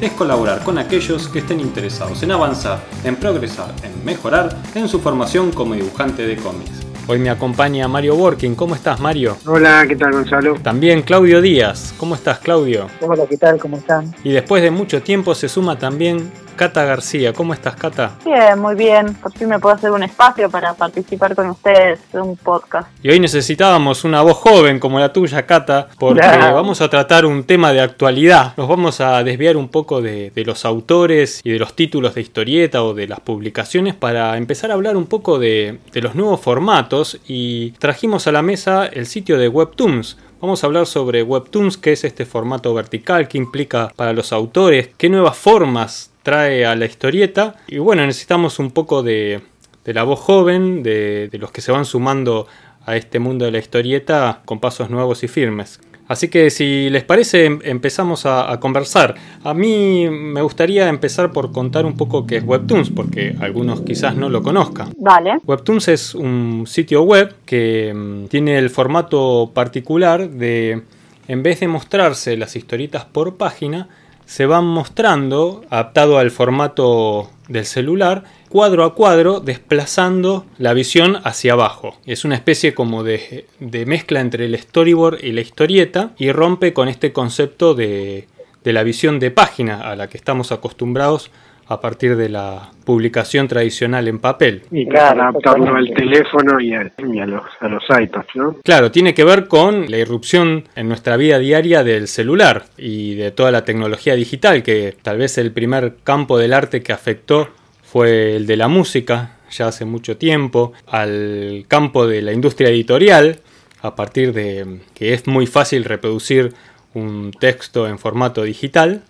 es colaborar con aquellos que estén interesados en avanzar, en progresar, en mejorar en su formación como dibujante de cómics. Hoy me acompaña Mario Working. ¿Cómo estás, Mario? Hola, ¿qué tal, Gonzalo? También Claudio Díaz. ¿Cómo estás, Claudio? Hola, ¿qué tal? ¿Cómo están? Y después de mucho tiempo se suma también Cata García. ¿Cómo estás, Cata? Bien, muy bien. Por fin me puedo hacer un espacio para participar con ustedes en un podcast. Y hoy necesitábamos una voz joven como la tuya, Cata, porque vamos a tratar un tema de actualidad. Nos vamos a desviar un poco de, de los autores y de los títulos de historieta o de las publicaciones para empezar a hablar un poco de, de los nuevos formatos y trajimos a la mesa el sitio de Webtoons. Vamos a hablar sobre Webtoons, qué es este formato vertical, qué implica para los autores, qué nuevas formas trae a la historieta. Y bueno, necesitamos un poco de, de la voz joven, de, de los que se van sumando a este mundo de la historieta con pasos nuevos y firmes. Así que si les parece em- empezamos a, a conversar. A mí me gustaría empezar por contar un poco qué es Webtoons, porque algunos quizás no lo conozcan. Vale. Webtoons es un sitio web que mm, tiene el formato particular de, en vez de mostrarse las historietas por página, se van mostrando, adaptado al formato del celular, cuadro a cuadro, desplazando la visión hacia abajo. Es una especie como de, de mezcla entre el storyboard y la historieta y rompe con este concepto de, de la visión de página a la que estamos acostumbrados a partir de la publicación tradicional en papel. Y Claro, adaptarlo al teléfono y, a, y a los, a los iPads, ¿no? Claro, tiene que ver con la irrupción en nuestra vida diaria del celular y de toda la tecnología digital, que tal vez el primer campo del arte que afectó fue el de la música, ya hace mucho tiempo, al campo de la industria editorial, a partir de que es muy fácil reproducir un texto en formato digital,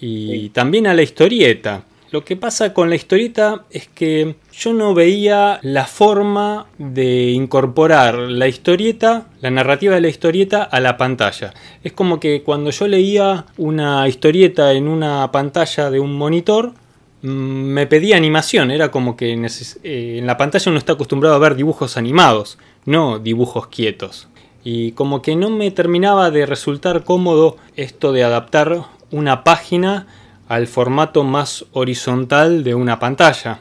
y también a la historieta. Lo que pasa con la historieta es que yo no veía la forma de incorporar la historieta, la narrativa de la historieta a la pantalla. Es como que cuando yo leía una historieta en una pantalla de un monitor, mm, me pedía animación. Era como que eh, en la pantalla uno está acostumbrado a ver dibujos animados, no dibujos quietos. Y como que no me terminaba de resultar cómodo esto de adaptar una página al formato más horizontal de una pantalla.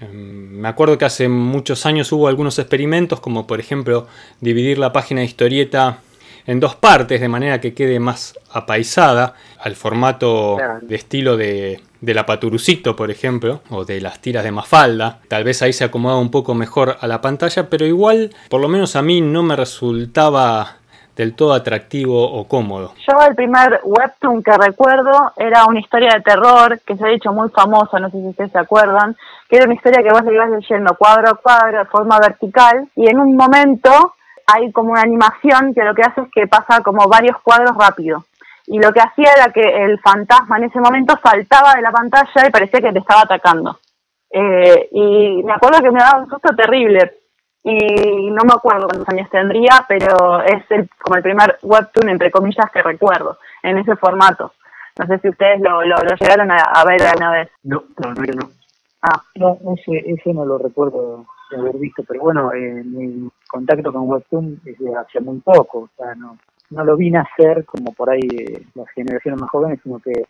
Em, Me acuerdo que hace muchos años hubo algunos experimentos, como por ejemplo dividir la página de historieta en dos partes, de manera que quede más apaisada al formato de estilo de, de la Paturucito, por ejemplo, o de las tiras de Mafalda. Tal vez ahí se acomodaba un poco mejor a la pantalla, pero igual, por lo menos a mí no me resultaba del todo atractivo o cómodo. Yo el primer webtoon que recuerdo era una historia de terror que se ha hecho muy famosa, no sé si ustedes se acuerdan, que era una historia que vos le ibas leyendo cuadro a cuadro de forma vertical y en un momento hay como una animación que lo que hace es que pasa como varios cuadros rápido. Y lo que hacía era que el fantasma en ese momento saltaba de la pantalla y parecía que te estaba atacando. Eh, y me acuerdo que me daba un susto terrible. Y no me acuerdo cuántos años tendría, pero es el, como el primer webtoon, entre comillas, que recuerdo en ese formato. No sé si ustedes lo, lo, lo llegaron a, a ver alguna vez. No, verdad que no. Ah, No, ese, ese no lo recuerdo de haber visto, pero bueno, eh, mi contacto con Webtoon es de hace muy poco, o sea, no, no lo vi nacer como por ahí eh, las generaciones más jóvenes, sino que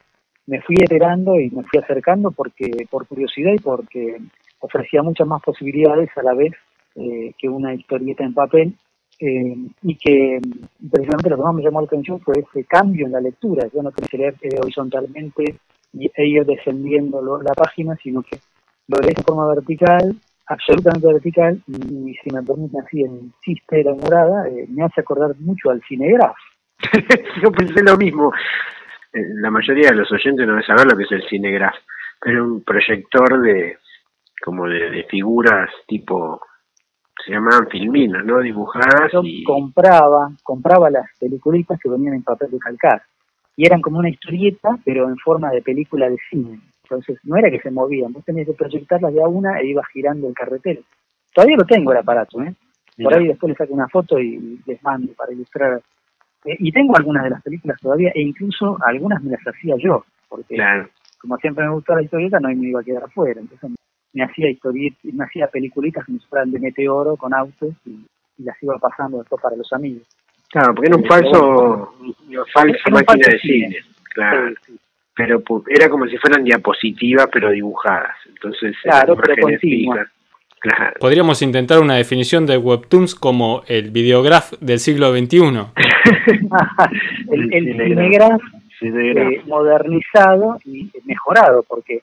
me fui enterando y me fui acercando porque por curiosidad y porque ofrecía muchas más posibilidades a la vez eh, que una historieta en papel eh, y que precisamente lo que más me llamó la atención fue ese cambio en la lectura. Yo no quería leer eh, horizontalmente y, e ir descendiendo la página, sino que lo lees de forma vertical, absolutamente vertical, y, si me permiten así en chiste la morada, me hace acordar mucho al cinegraph. Yo pensé lo mismo. La mayoría de los oyentes no deben saber lo que es el cinegraph, pero un proyector de como de figuras tipo se llamaban filminas, ¿no? Dibujadas Yo y compraba, compraba las peliculitas que venían en papel de calcar. Y eran como una historieta, pero en forma de película de cine. Entonces, no era que se movían, vos tenías que proyectarlas de a una e ibas girando el carretel. Todavía lo tengo el aparato, ¿eh? Por ahí después le saco una foto y les mando para ilustrar. Eh, y tengo algunas de las películas todavía, e incluso algunas me las hacía yo, porque como siempre me gustó la historieta, no me iba a quedar afuera. Entonces me hacía historietas, me hacía peliculitas que me fueran de meteoro con autos y, las iba pasando después para los amigos. Claro, porque era un falso, una falsa máquina de cine, claro. Pero era como si fueran diapositivas, pero dibujadas. Entonces, claro, pero Podríamos intentar una definición de Webtoons como el videograph del siglo XXI. el, el cinegraph, eh, modernizado y mejorado, porque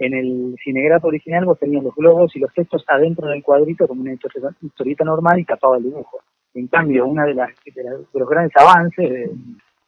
en el cinegraph original vos tenías los globos y los textos adentro del cuadrito como una historieta normal y tapaba el dibujo. En cambio, uno de, de, los grandes avances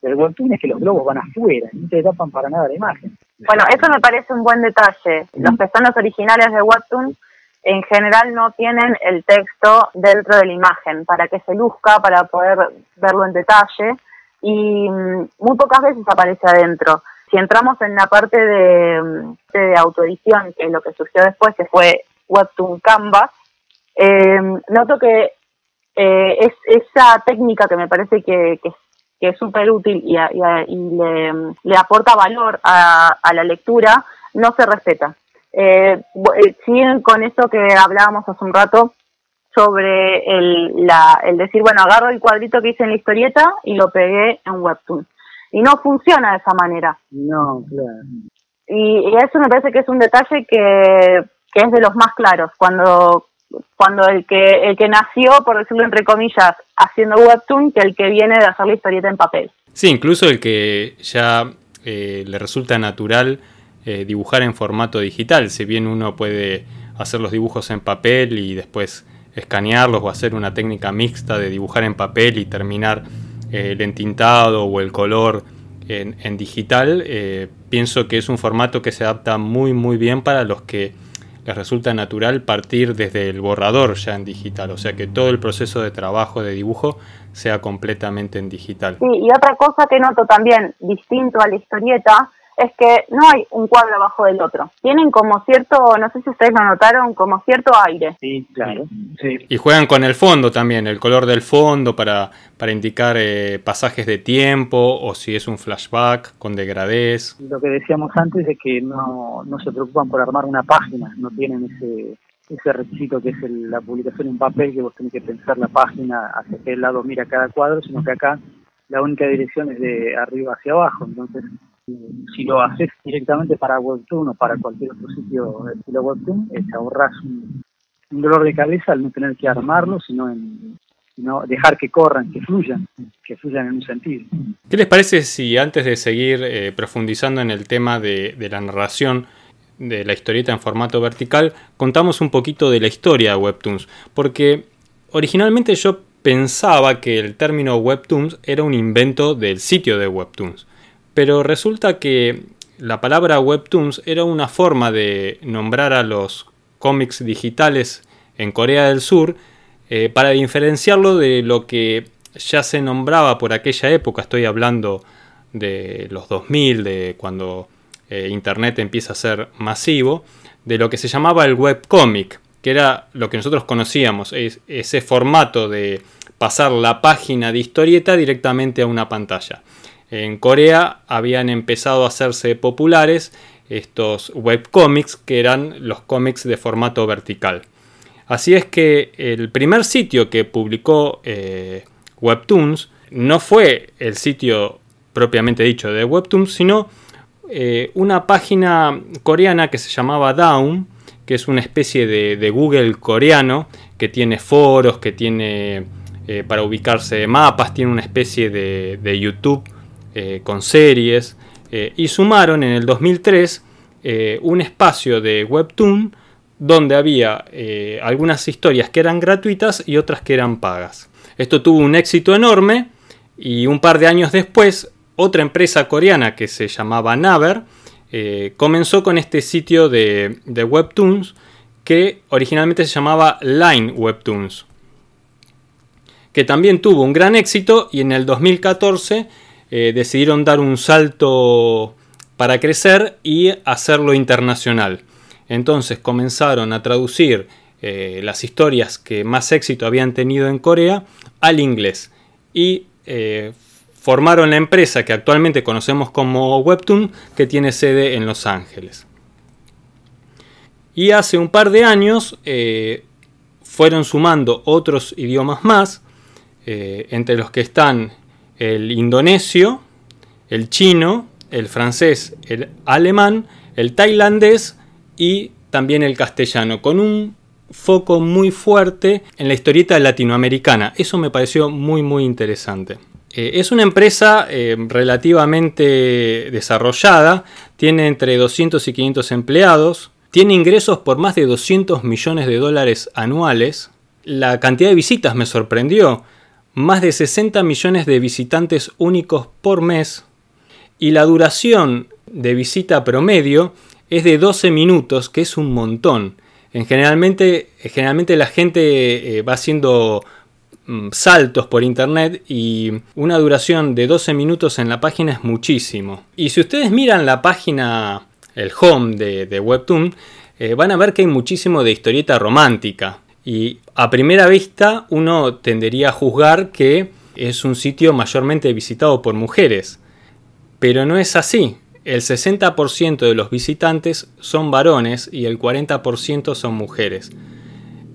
del webtoon es que los globos van afuera, no te tapan para nada la imagen. Bueno, eso me parece un buen detalle. Los pestañas originales de webtoon en general no tienen el texto dentro de la imagen para que se luzca, para poder verlo en detalle y mm, muy pocas veces aparece adentro. Si entramos en la parte de, autoedición, que es lo que surgió después, que fue Webtoon Canvas, eh, noto que eh, es esa técnica que me parece que, es súper útil y, y, le, le, aporta valor a, a la lectura, no se respeta. Eh, eh, siguen con esto que hablábamos hace un rato sobre el, la, el decir, bueno, agarro el cuadrito que hice en la historieta y lo pegué en Webtoon. Y no funciona de esa manera. No, claro. Y, eso me parece que es un detalle que, que es de los más claros. Cuando, cuando el que, el que nació, por decirlo entre comillas, haciendo Webtoon, que el que viene de hacer la historieta en papel. Sí, incluso el que ya eh, le resulta natural eh, dibujar en formato digital, si bien uno puede hacer los dibujos en papel y después escanearlos o hacer una técnica mixta de dibujar en papel y terminar el entintado o el color en, digital, eh, pienso que es un formato que se adapta muy muy bien para los que les resulta natural partir desde el borrador ya en digital, o sea que todo el proceso de trabajo de dibujo sea completamente en digital. Sí, y otra cosa que noto también distinto a la historieta es que no hay un cuadro abajo del otro. Tienen como cierto, no sé si ustedes lo notaron, como cierto aire. Sí, claro. Y juegan con el fondo también, el color del fondo para, para indicar eh, pasajes de tiempo o si es un flashback con degradés. Lo que decíamos antes es que no, no se preocupan por armar una página, no tienen ese, ese requisito que es la publicación en papel, que vos tenés que pensar la página hacia qué lado mira cada cuadro, sino que acá la única dirección es de arriba hacia abajo. Entonces, si lo haces directamente para Webtoon o para cualquier otro sitio de estilo Webtoon, te ahorras un, dolor de cabeza al no tener que armarlo, sino en dejar que corran, que fluyan, que fluyan en un sentido. ¿Qué les parece si antes de seguir eh, profundizando en el tema de, la narración de la historieta en formato vertical, contamos un poquito de la historia de Webtoons? Porque originalmente yo pensaba que el término Webtoons era un invento del sitio de Webtoons. Pero resulta que la palabra webtoons era una forma de nombrar a los cómics digitales en Corea del Sur eh, para diferenciarlo de lo que ya se nombraba por aquella época, estoy hablando de los 2000, de cuando eh, Internet empieza a ser masivo, de lo que se llamaba el webcomic, que era lo que nosotros conocíamos, ese formato de pasar la página de historieta directamente a una pantalla. En Corea habían empezado a hacerse populares estos webcomics que eran los cómics de formato vertical. Así es que el primer sitio que publicó eh, Webtoons no fue el sitio propiamente dicho de Webtoons, sino eh, una página coreana que se llamaba Down, que es una especie de, Google coreano, que tiene foros, que tiene eh, para ubicarse mapas, tiene una especie de YouTube eh, con series, eh, y sumaron en el 2003 eh, un espacio de Webtoon donde había algunas historias que eran gratuitas y otras que eran pagas. Esto tuvo un éxito enorme y un par de años después otra empresa coreana que se llamaba Naver comenzó con este sitio de, de Webtoons que originalmente se llamaba Line Webtoons que también tuvo un gran éxito y en el 2014 eh, decidieron dar un salto para crecer y hacerlo internacional. Entonces comenzaron a traducir eh, las historias que más éxito habían tenido en Corea al inglés y eh, formaron la empresa que actualmente conocemos como Webtoon que tiene sede en Los Ángeles. Y hace un par de años fueron sumando otros idiomas más, entre los que están el indonesio, el chino, el francés, el alemán, el tailandés y también el castellano, con un foco muy fuerte en la historieta latinoamericana. Eso me pareció muy muy interesante. Eh, es una empresa eh, relativamente desarrollada, tiene entre 200 y 500 empleados, tiene ingresos por más de 200 millones de dólares anuales. La cantidad de visitas me sorprendió, más de 60 millones de visitantes únicos por mes y la duración de visita promedio es de 12 minutos, que es un montón. En generalmente, generalmente la gente eh, va haciendo mm, saltos por internet y una duración de 12 minutos en la página es muchísimo. Y si ustedes miran la página, el home de, Webtoon, eh, van a ver que hay muchísimo de historieta romántica. Y a primera vista uno tendería a juzgar que es un sitio mayormente visitado por mujeres. Pero no es así el 60% de los visitantes son varones y el 40% son mujeres.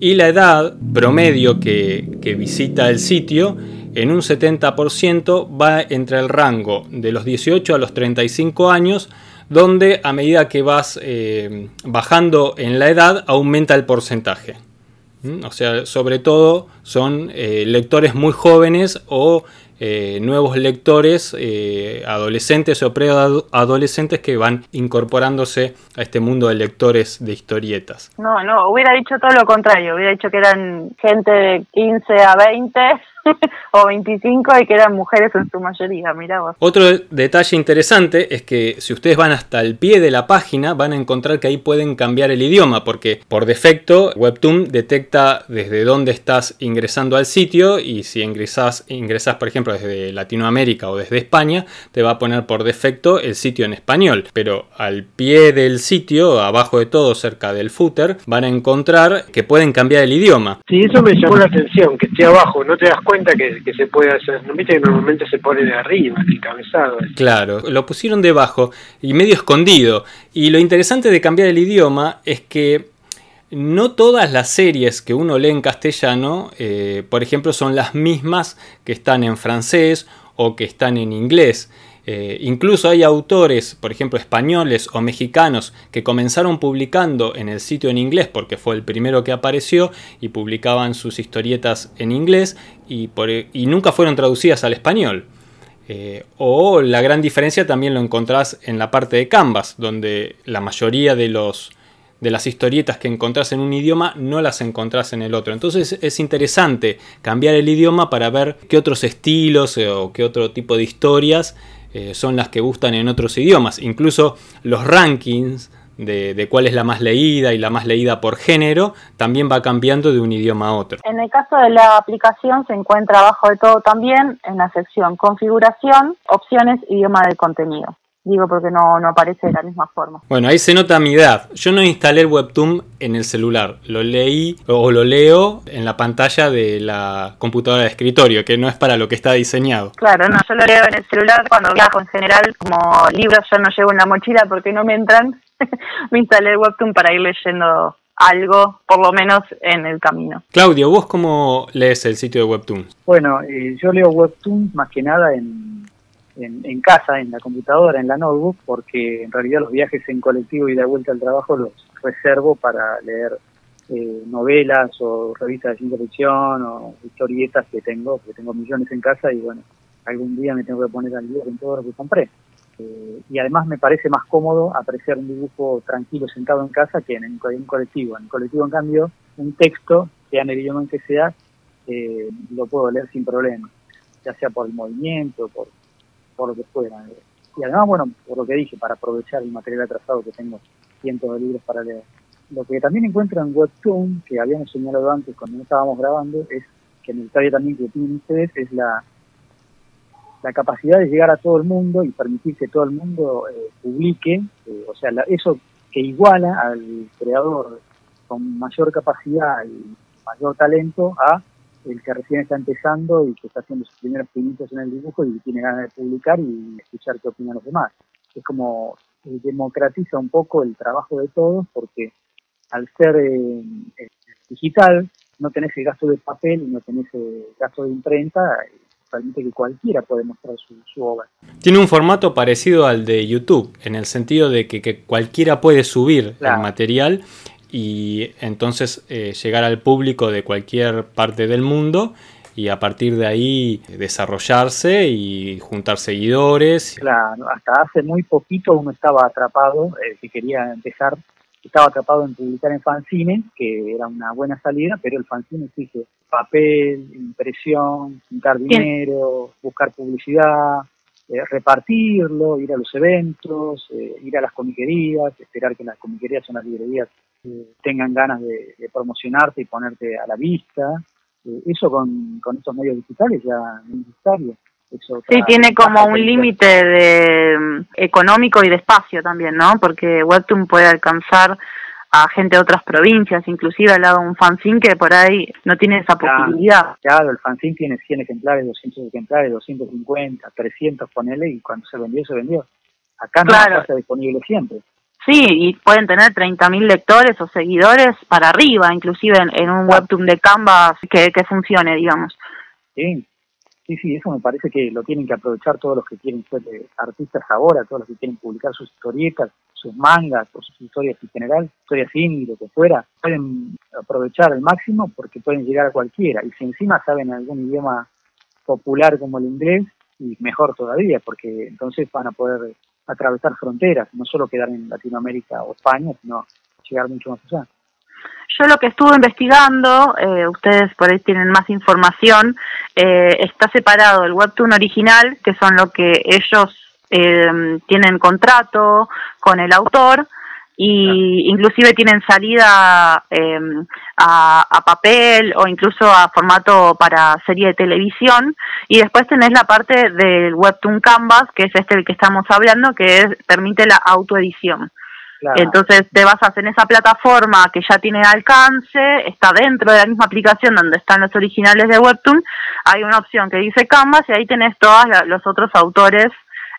Y la edad promedio que, visita el sitio en un 70% va entre el rango de los 18 a los 35 años, donde a medida que vas eh, bajando en la edad aumenta el porcentaje. ¿Mm? O sea, sobre todo son eh, lectores muy jóvenes o eh, nuevos lectores, eh, adolescentes o preadolescentes que van incorporándose a este mundo de lectores de historietas. No, no, hubiera dicho todo lo contrario, hubiera dicho que eran gente de 15 a 20 o 25 y que eran mujeres en su mayoría, mira vos. Otro detalle interesante es que si ustedes van hasta el pie de la página van a encontrar que ahí pueden cambiar el idioma porque por defecto Webtoon detecta desde dónde estás ingresando al sitio y si ingresas, ingresas por ejemplo desde Latinoamérica o desde España te va a poner por defecto el sitio en español pero al pie del sitio abajo de todo cerca del footer van a encontrar que pueden cambiar el idioma. Sí, eso me llamó la atención que esté abajo, no te das cuenta que, se puede hacer. ¿No viste que normalmente se pone de arriba? Claro, lo pusieron debajo y medio escondido. Y lo interesante de cambiar el idioma es que no todas las series que uno lee en castellano, eh, por ejemplo, son las mismas que están en francés o que están en inglés. Eh, incluso hay autores, por ejemplo, españoles o mexicanos, que comenzaron publicando en el sitio en inglés porque fue el primero que apareció y publicaban sus historietas en inglés y, nunca fueron traducidas al español. Eh, o la gran diferencia también lo encontrás en la parte de Canvas, donde la mayoría de, los, de las historietas que encontrás en un idioma no las encontrás en el otro. Entonces es interesante cambiar el idioma para ver qué otros estilos eh, o qué otro tipo de historias eh, son las que gustan en otros idiomas. Incluso los rankings de, cuál es la más leída y la más leída por género también va cambiando de un idioma a otro. En el caso de la aplicación se encuentra abajo de todo también en la sección configuración, opciones, idioma del contenido digo porque no, no aparece de la misma forma. Bueno, ahí se nota mi edad. Yo no instalé el Webtoon en el celular, lo leí o lo leo en la pantalla de la computadora de escritorio, que no es para lo que está diseñado. Claro, no, yo lo leo en el celular cuando viajo en general, como libros yo no llevo en la mochila porque no me entran. me instalé el Webtoon para ir leyendo algo, por lo menos en el camino. Claudio, ¿vos cómo lees el sitio de Webtoon? Bueno, eh, yo leo Webtoon más que nada en en, casa, en la computadora, en la notebook, porque en realidad los viajes en colectivo y de vuelta al trabajo los reservo para leer eh, novelas o revistas de ciencia ficción o historietas que tengo, que tengo millones en casa y bueno, algún día me tengo que poner al día con todo lo que compré. Eh, y además me parece más cómodo apreciar un dibujo tranquilo sentado en casa que en, un colectivo. En el colectivo, en cambio, un texto, sea en el idioma en que sea, eh, lo puedo leer sin problema, ya sea por el movimiento, por por lo que fuera. Y además, bueno, por lo que dije, para aprovechar el material atrasado que tengo cientos de libros para leer. Lo que también encuentro en Webtoon, que habíamos señalado antes cuando no estábamos grabando, es que me gustaría también que tienen ustedes, es la la capacidad de llegar a todo el mundo y permitir que todo el mundo eh, publique, eh, o sea, eso que iguala al creador con mayor capacidad y mayor talento a el que recién está empezando y que está haciendo sus primeros pinitos en el dibujo y tiene ganas de publicar y escuchar qué opinan los demás. Es como eh, democratiza un poco el trabajo de todos porque al ser digital no tenés el gasto de papel y no tenés el gasto de imprenta permite que cualquiera puede mostrar su, obra. Tiene un formato parecido al de YouTube, en el sentido de que, cualquiera puede subir el material y entonces eh, llegar al público de cualquier parte del mundo y a partir de ahí desarrollarse y juntar seguidores. Claro, hasta hace muy poquito uno estaba atrapado, eh, si quería empezar estaba atrapado en publicar en fanzine, que era una buena salida, pero el fanzine exige papel, impresión, juntar dinero, buscar publicidad, eh, repartirlo, ir a los eventos, eh, ir a las comiquerías, esperar que las comiquerías o las librerías eh, tengan ganas de, promocionarte y ponerte a la vista. eso con, con estos medios digitales ya no es necesario. Sí, tiene como un límite de mm, económico y de espacio también, ¿no? Porque Webtoon puede alcanzar a gente de otras provincias, inclusive al lado de un fanzine que por ahí no tiene esa posibilidad. Claro, el fanzine tiene 100 ejemplares, 200 ejemplares, 250, 300, ponele, y cuando se vendió, se vendió. Acá no está disponible siempre. Sí, y pueden tener 30.000 lectores o seguidores para arriba, inclusive en, un webtoon de Canvas que, que funcione, digamos. Sí, Sí, sí, eso me parece que lo tienen que aprovechar todos los que quieren ser eh, artistas ahora, todos los que quieren publicar sus historietas, sus mangas o sus historias en general, historias indie, lo que fuera, pueden aprovechar al máximo porque pueden llegar a cualquiera. Y si encima saben algún idioma popular como el inglés, y mejor todavía, porque entonces van a poder atravesar fronteras, no solo quedar en Latinoamérica o España, sino llegar mucho más allá. Yo lo que estuve investigando, eh, ustedes por ahí tienen más información, eh, está separado el webtoon original, que son lo que ellos eh, tienen contrato con el autor, y inclusive tienen salida a, a, papel o incluso a formato para serie de televisión. Y después tenés la parte del webtoon canvas que es este el que estamos hablando que es, permite la autoedición. Entonces te basas en esa plataforma que ya tiene alcance, está dentro de la misma aplicación donde están los originales de Webtoon, hay una opción que dice Canvas y ahí tenés todos los otros autores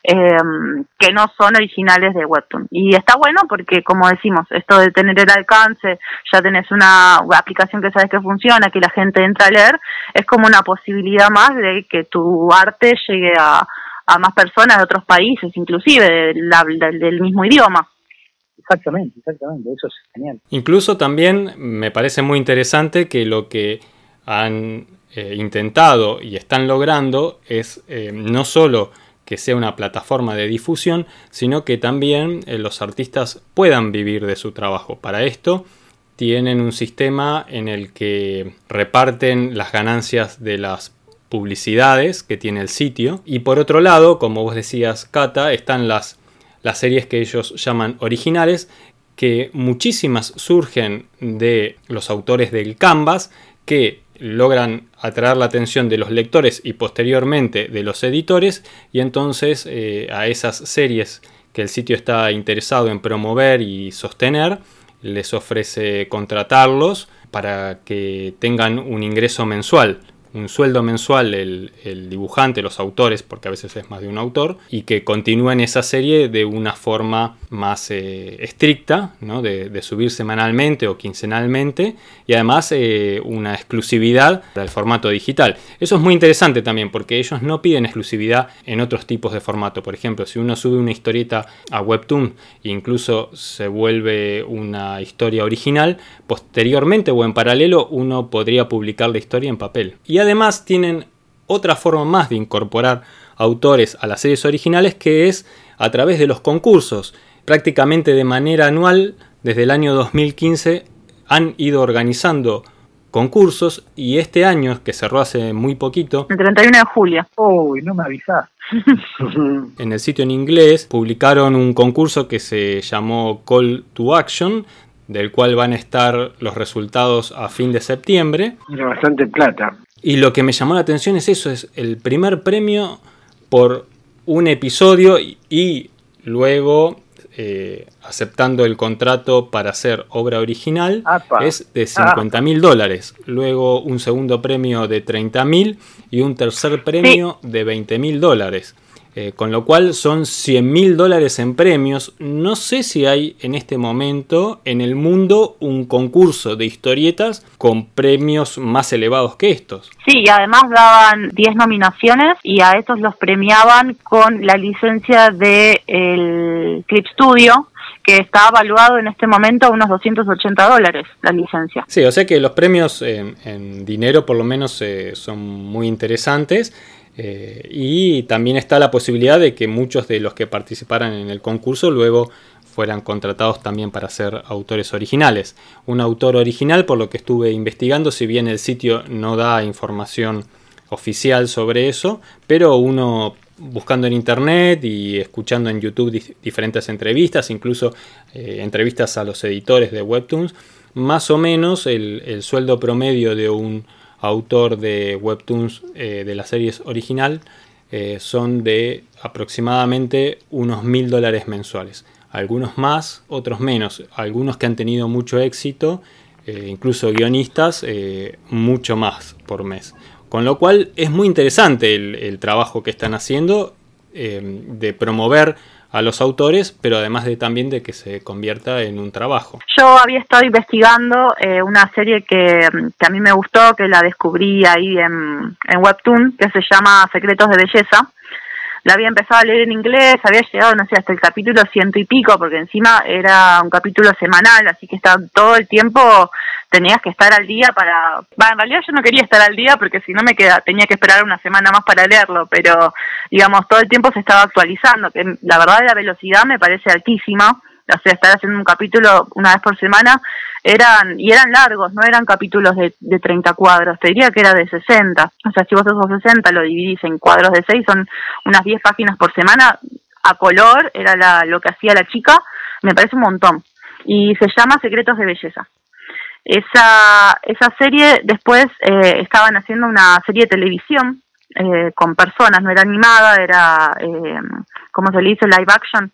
em, que no son originales de Webtoon. Y está bueno porque, como decimos, esto de tener el alcance, ya tenés una aplicación que sabes que funciona, que la gente entra a leer, es como una posibilidad más de que tu arte llegue a, más personas de otros países, inclusive del mismo idioma. Exactamente, exactamente, eso es genial. Incluso también me parece muy interesante que lo que han eh, intentado y están logrando es eh, no solo que sea una plataforma de difusión, sino que también eh, los artistas puedan vivir de su trabajo. Para esto tienen un sistema en el que reparten las ganancias de las publicidades que tiene el sitio. Y por otro lado, como vos decías, Cata, están las las series que ellos llaman originales, que muchísimas surgen de los autores del Canvas, que logran atraer la atención de los lectores y posteriormente de los editores, y entonces eh, a esas series que el sitio está interesado en promover y sostener, les ofrece contratarlos para que tengan un ingreso mensual un sueldo mensual el, dibujante, los autores, porque a veces es más de un autor, y que continúen esa serie de una forma más eh, estricta, ¿no? de, subir semanalmente o quincenalmente, y además eh, una exclusividad del formato digital. Eso es muy interesante también, porque ellos no piden exclusividad en otros tipos de formato. Por ejemplo, si uno sube una historieta a Webtoon e incluso se vuelve una historia original, posteriormente o en paralelo uno podría publicar la historia en papel. Además tienen otra forma más de incorporar autores a las series originales que es a través de los concursos. Prácticamente de manera anual, desde el año 2015, han ido organizando concursos y este año, que cerró hace muy poquito... El 31 de julio. Uy, no me avisás. en el sitio en inglés publicaron un concurso que se llamó Call to Action, del cual van a estar los resultados a fin de septiembre. Era bastante plata. Y lo que me llamó la atención es eso, es el primer premio por un episodio y, luego eh, aceptando el contrato para hacer obra original es de 50 mil dólares. Luego un segundo premio de 30 mil y un tercer premio de 20 mil dólares. Eh, con lo cual son 100 mil dólares en premios. No sé si hay en este momento en el mundo un concurso de historietas con premios más elevados que estos. Sí, y además daban 10 nominaciones y a estos los premiaban con la licencia del el Clip Studio que está evaluado en este momento a unos 280 dólares la licencia. Sí, o sea que los premios en, dinero por lo menos eh, son muy interesantes eh, y también está la posibilidad de que muchos de los que participaran en el concurso luego fueran contratados también para ser autores originales. Un autor original, por lo que estuve investigando, si bien el sitio no da información oficial sobre eso, pero uno buscando en internet y escuchando en YouTube diferentes entrevistas, incluso eh, entrevistas a los editores de Webtoons, más o menos el sueldo promedio de un autor de webtoons eh, de la serie original eh, son de aproximadamente unos mil dólares mensuales. Algunos más, otros menos. Algunos que han tenido mucho éxito, eh, incluso guionistas, mucho más por mes. Con lo cual es muy interesante el trabajo que están haciendo de promover a los autores, pero además de también de que se convierta en un trabajo. Yo había estado investigando eh, una serie que, que, a mí me gustó, que la descubrí ahí en, en Webtoon, que se llama Secretos de Belleza. La había empezado a leer en inglés, había llegado, no sé, hasta el capítulo ciento y pico, porque encima era un capítulo semanal, así que estaba todo el tiempo tenías que estar al día para... en realidad yo no quería estar al día porque si no me queda, tenía que esperar una semana más para leerlo, pero digamos, todo el tiempo se estaba actualizando, que la verdad la velocidad me parece altísima, o sea, estar haciendo un capítulo una vez por semana, eran, y eran largos, no eran capítulos de, de 30 cuadros, te diría que era de 60, o sea, si vos esos 60 lo dividís en cuadros de 6, son unas 10 páginas por semana, a color, era la, lo que hacía la chica, me parece un montón, y se llama Secretos de Belleza. Esa, esa serie después eh, estaban haciendo una serie de televisión eh, con personas, no era animada, era, eh, ¿cómo se le dice? Live action.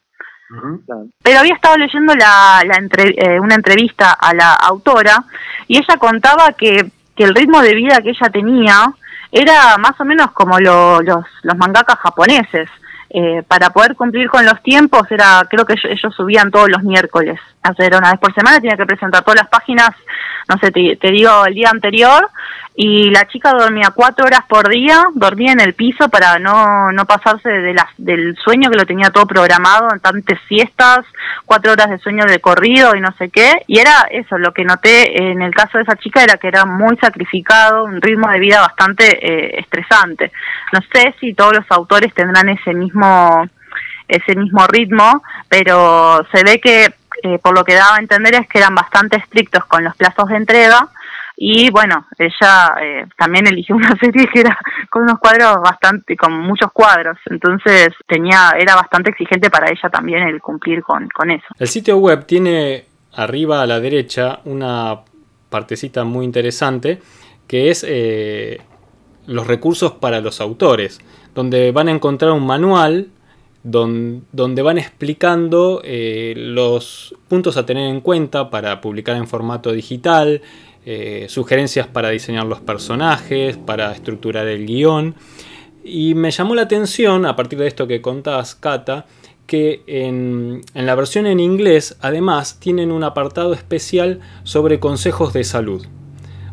Pero había estado leyendo la, la eh, una entrevista a la autora y ella contaba que, que el ritmo de vida que ella tenía era más o menos como los, los mangakas japoneses. Eh, para poder cumplir con los tiempos, era creo que ellos, subían todos los miércoles. Hacer una vez por semana, tenía que presentar todas las páginas, no sé, te, digo, el día anterior, y la chica dormía cuatro horas por día, dormía en el piso para no, no pasarse de del sueño que lo tenía todo programado, en tantas siestas, cuatro horas de sueño de corrido y no sé qué, y era eso, lo que noté en el caso de esa chica era que era muy sacrificado, un ritmo de vida bastante eh, estresante. No sé si todos los autores tendrán ese mismo, ese mismo ritmo, pero se ve que eh, por lo que daba a entender es que eran bastante estrictos con los plazos de entrega, y bueno, ella eh, también eligió una serie que era con unos cuadros bastante, con muchos cuadros, entonces tenía, era bastante exigente para ella también el cumplir con, con eso. El sitio web tiene arriba a la derecha una partecita muy interesante que es eh, los recursos para los autores, donde van a encontrar un manual donde, van explicando eh, los puntos a tener en cuenta para publicar en formato digital, eh, sugerencias para diseñar los personajes, para estructurar el guion. Y me llamó la atención, a partir de esto que contás, Kata, que en, en, la versión en inglés además tienen un apartado especial sobre consejos de salud.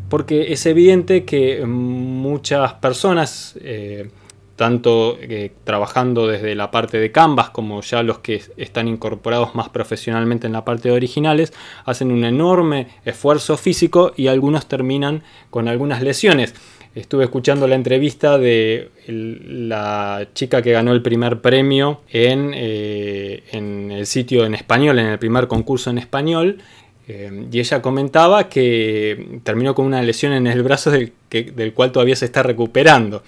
Porque es evidente que muchas personas eh, tanto eh, trabajando desde la parte de Canvas como ya los que están incorporados más profesionalmente en la parte de originales, hacen un enorme esfuerzo físico y algunos terminan con algunas lesiones. Estuve escuchando la entrevista de la chica que ganó el primer premio en, eh, en, el sitio en español, en el primer concurso en español, eh, y ella comentaba que terminó con una lesión en el brazo del, del cual todavía se está recuperando.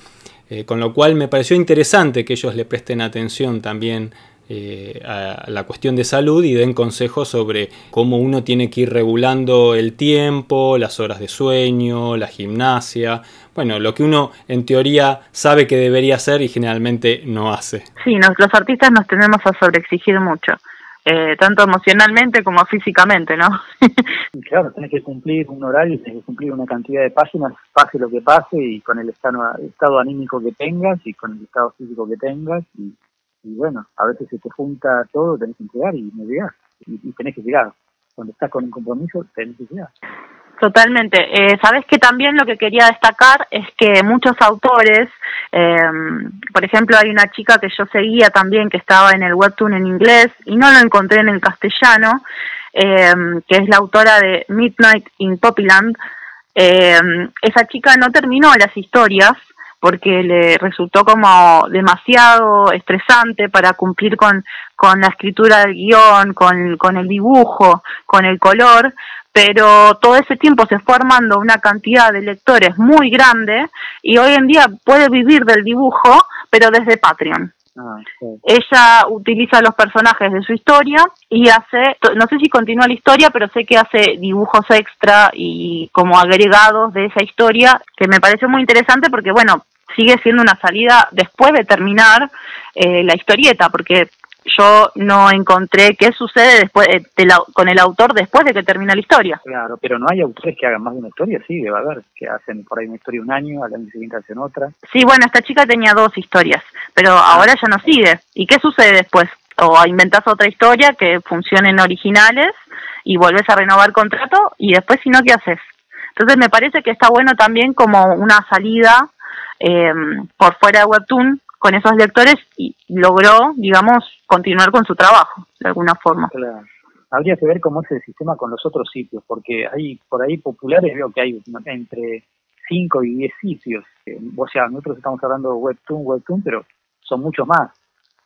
Eh, con lo cual me pareció interesante que ellos le presten atención también eh, a la cuestión de salud y den consejos sobre cómo uno tiene que ir regulando el tiempo, las horas de sueño, la gimnasia, bueno, lo que uno en teoría sabe que debería hacer y generalmente no hace. Sí, los artistas nos tenemos a sobreexigir mucho. Eh, tanto emocionalmente como físicamente, ¿no? claro, tenés que cumplir un horario, tenés que cumplir una cantidad de páginas, pase lo que pase, y con el estado, estado anímico que tengas y con el estado físico que tengas, y, bueno, a veces se te junta todo, tenés que entregar y llegas, y, y tenés que llegar. Cuando estás con un compromiso, tenés que llegar. Totalmente. Eh, Sabes que también lo que quería destacar es que muchos autores, eh, por ejemplo, hay una chica que yo seguía también que estaba en el webtoon en inglés y no lo encontré en el castellano, eh, que es la autora de Midnight in Poppyland. Eh, esa chica no terminó las historias porque le resultó como demasiado estresante para cumplir con, con la escritura del guion, con, con el dibujo, con el color, pero todo ese tiempo se fue armando una cantidad de lectores muy grande y hoy en día puede vivir del dibujo, pero desde Patreon. Ah, Ella utiliza los personajes de su historia y hace, no sé si continúa la historia, pero sé que hace dibujos extra y como agregados de esa historia, que me pareció muy interesante porque, bueno, sigue siendo una salida después de terminar eh, la historieta, porque yo no encontré qué sucede después eh, con el autor después de que termina la historia. Claro, pero no hay autores que hagan más de una historia, sí, debe haber, que hacen por ahí una historia un año, al año siguiente hacen otra. Sí, bueno, esta chica tenía dos historias, pero ahora ya no sigue. ¿Y qué sucede después? O inventas otra historia que funcionen originales y vuelves a renovar contrato y después si no, ¿qué haces? Entonces me parece que está bueno también como una salida eh, por fuera de Webtoon con esos lectores y logró, digamos, continuar con su trabajo, de alguna forma. Habría que ver cómo es el sistema con los otros sitios, porque hay por ahí populares, veo que hay entre 5 y 10 sitios. Eh, o sea, nosotros estamos hablando de Webtoon, Webtoon, pero son muchos más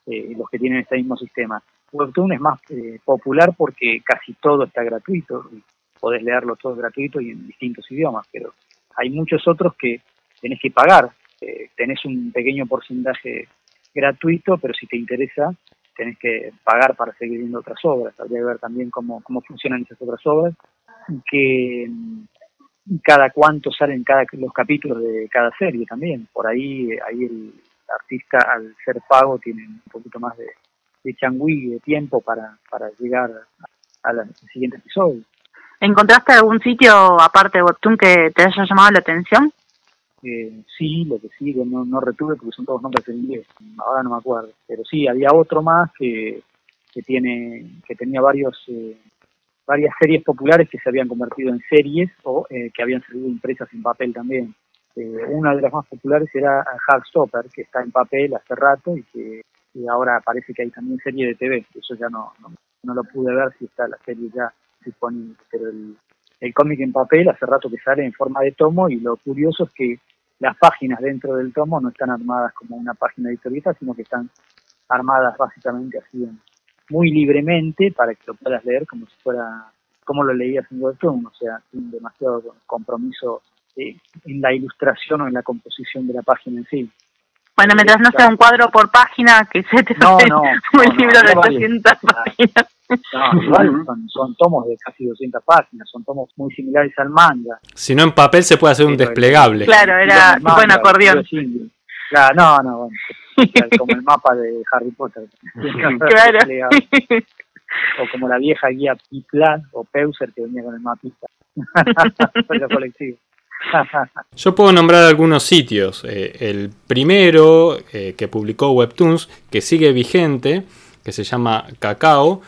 eh, los que tienen este mismo sistema. Webtoon es más eh, popular porque casi todo está gratuito, podés leerlo todo gratuito y en distintos idiomas, pero hay muchos otros que tenés que pagar eh, tenés un pequeño porcentaje gratuito, pero si te interesa, tenés que pagar para seguir viendo otras obras. Habría que ver también cómo, cómo funcionan esas otras obras, que mm, cada cuánto salen cada, los capítulos de cada serie también. Por ahí, ahí el artista, al ser pago, tiene un poquito más de, de changüí, de tiempo para, para llegar al siguiente episodio. ¿Encontraste algún sitio, aparte de Webtoon, que te haya llamado la atención? Eh, sí, lo que sí, no, no retuve porque son todos nombres en inglés, ahora no me acuerdo, pero sí, había otro más que, que tiene que tenía varios eh, varias series populares que se habían convertido en series o eh, que habían sido impresas en papel también. Eh, una de las más populares era Hardstopper, que está en papel hace rato y que ahora parece que hay también serie de TV. Eso ya no, no, no lo pude ver si está la serie ya disponible, pero el, el cómic en papel hace rato que sale en forma de tomo y lo curioso es que las páginas dentro del tomo no están armadas como una página de historieta, sino que están armadas básicamente así muy libremente para que lo puedas leer como si fuera como lo leías en webtoon, o sea, sin demasiado compromiso eh, en la ilustración o en la composición de la página en sí. Bueno, mientras no sea un cuadro por página, que se te no, no, un libro de 300 páginas. No, igual son, tomos de casi 200 páginas, son tomos muy similares al manga. Si no en papel se puede hacer un desplegable. Claro, era tipo en acordeón. Claro, no, no, bueno, como el mapa de Harry Potter. claro. O como la vieja guía Piplan o Peuser que venía con el mapista. colectivo. Yo puedo nombrar algunos sitios. Eh, el primero eh, que publicó Webtoons, que sigue vigente, que se llama Cacao,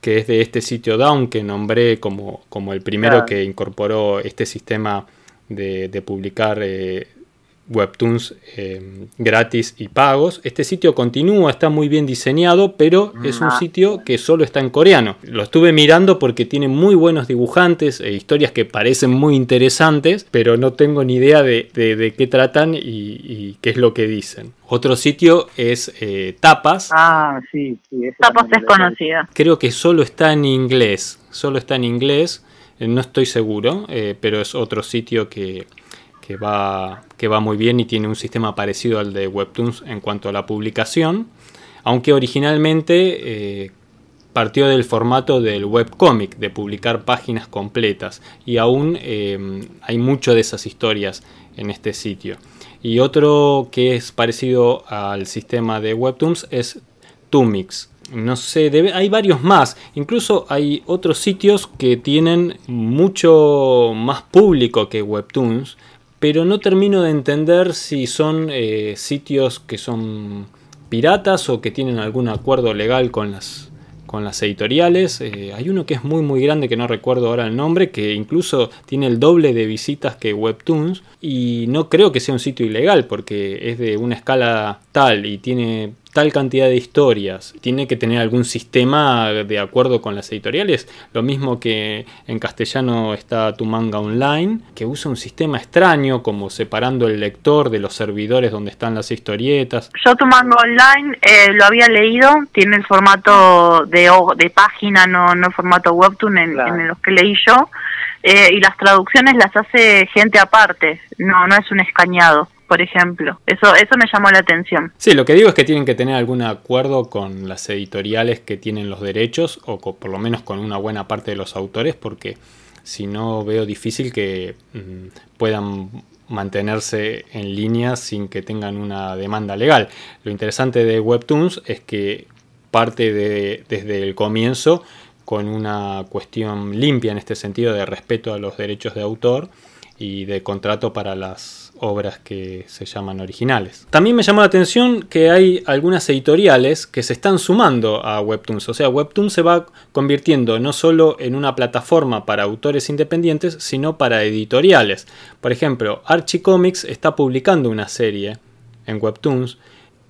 que es de este sitio Down que nombré como, como el primero que incorporó este sistema de, de publicar eh, webtoons eh, gratis y pagos. Este sitio continúa, está muy bien diseñado, pero es un ah. sitio que solo está en coreano. Lo estuve mirando porque tiene muy buenos dibujantes e historias que parecen muy interesantes, pero no tengo ni idea de, de, qué tratan y, qué es lo que dicen. Otro sitio es eh, Tapas. Ah, sí, sí. Tapas es conocida. Creo que solo está en inglés. Solo está en inglés. No estoy seguro, pero es otro sitio que, que va, que va muy bien y tiene un sistema parecido al de Webtoons en cuanto a la publicación, aunque originalmente eh, partió del formato del webcomic, de publicar páginas completas, y aún eh, hay mucho de esas historias en este sitio. Y otro que es parecido al sistema de Webtoons es Tumix. No sé, hay varios más. Incluso hay otros sitios que tienen mucho más público que Webtoons. Pero no termino de entender si son eh, sitios que son piratas o que tienen algún acuerdo legal con las con las editoriales. Eh, hay uno que es muy muy grande que no recuerdo ahora el nombre, que incluso tiene el doble de visitas que Webtoons y no creo que sea un sitio ilegal porque es de una escala tal y tiene tal cantidad de historias, tiene que tener algún sistema de acuerdo con las editoriales. Lo mismo que en castellano está tu manga online, que usa un sistema extraño como separando el lector de los servidores donde están las historietas. Yo tu manga online eh, lo había leído, tiene el formato de, de página, no, no el formato webtoon en, en los que leí yo. Eh, y las traducciones las hace gente aparte, no, no es un escañado por ejemplo. Eso, eso me llamó la atención. Sí, lo que digo es que tienen que tener algún acuerdo con las editoriales que tienen los derechos o por lo menos con una buena parte de los autores porque si no veo difícil que mm, puedan mantenerse en línea sin que tengan una demanda legal. Lo interesante de Webtoons es que parte de, desde el comienzo con una cuestión limpia en este sentido de respeto a los derechos de autor y de contrato para las obras que se llaman originales. También me llamó la atención que hay algunas editoriales que se están sumando a Webtoons, o sea, Webtoons se va convirtiendo no solo en una plataforma para autores independientes, sino para editoriales. Por ejemplo, Archie Comics está publicando una serie en Webtoons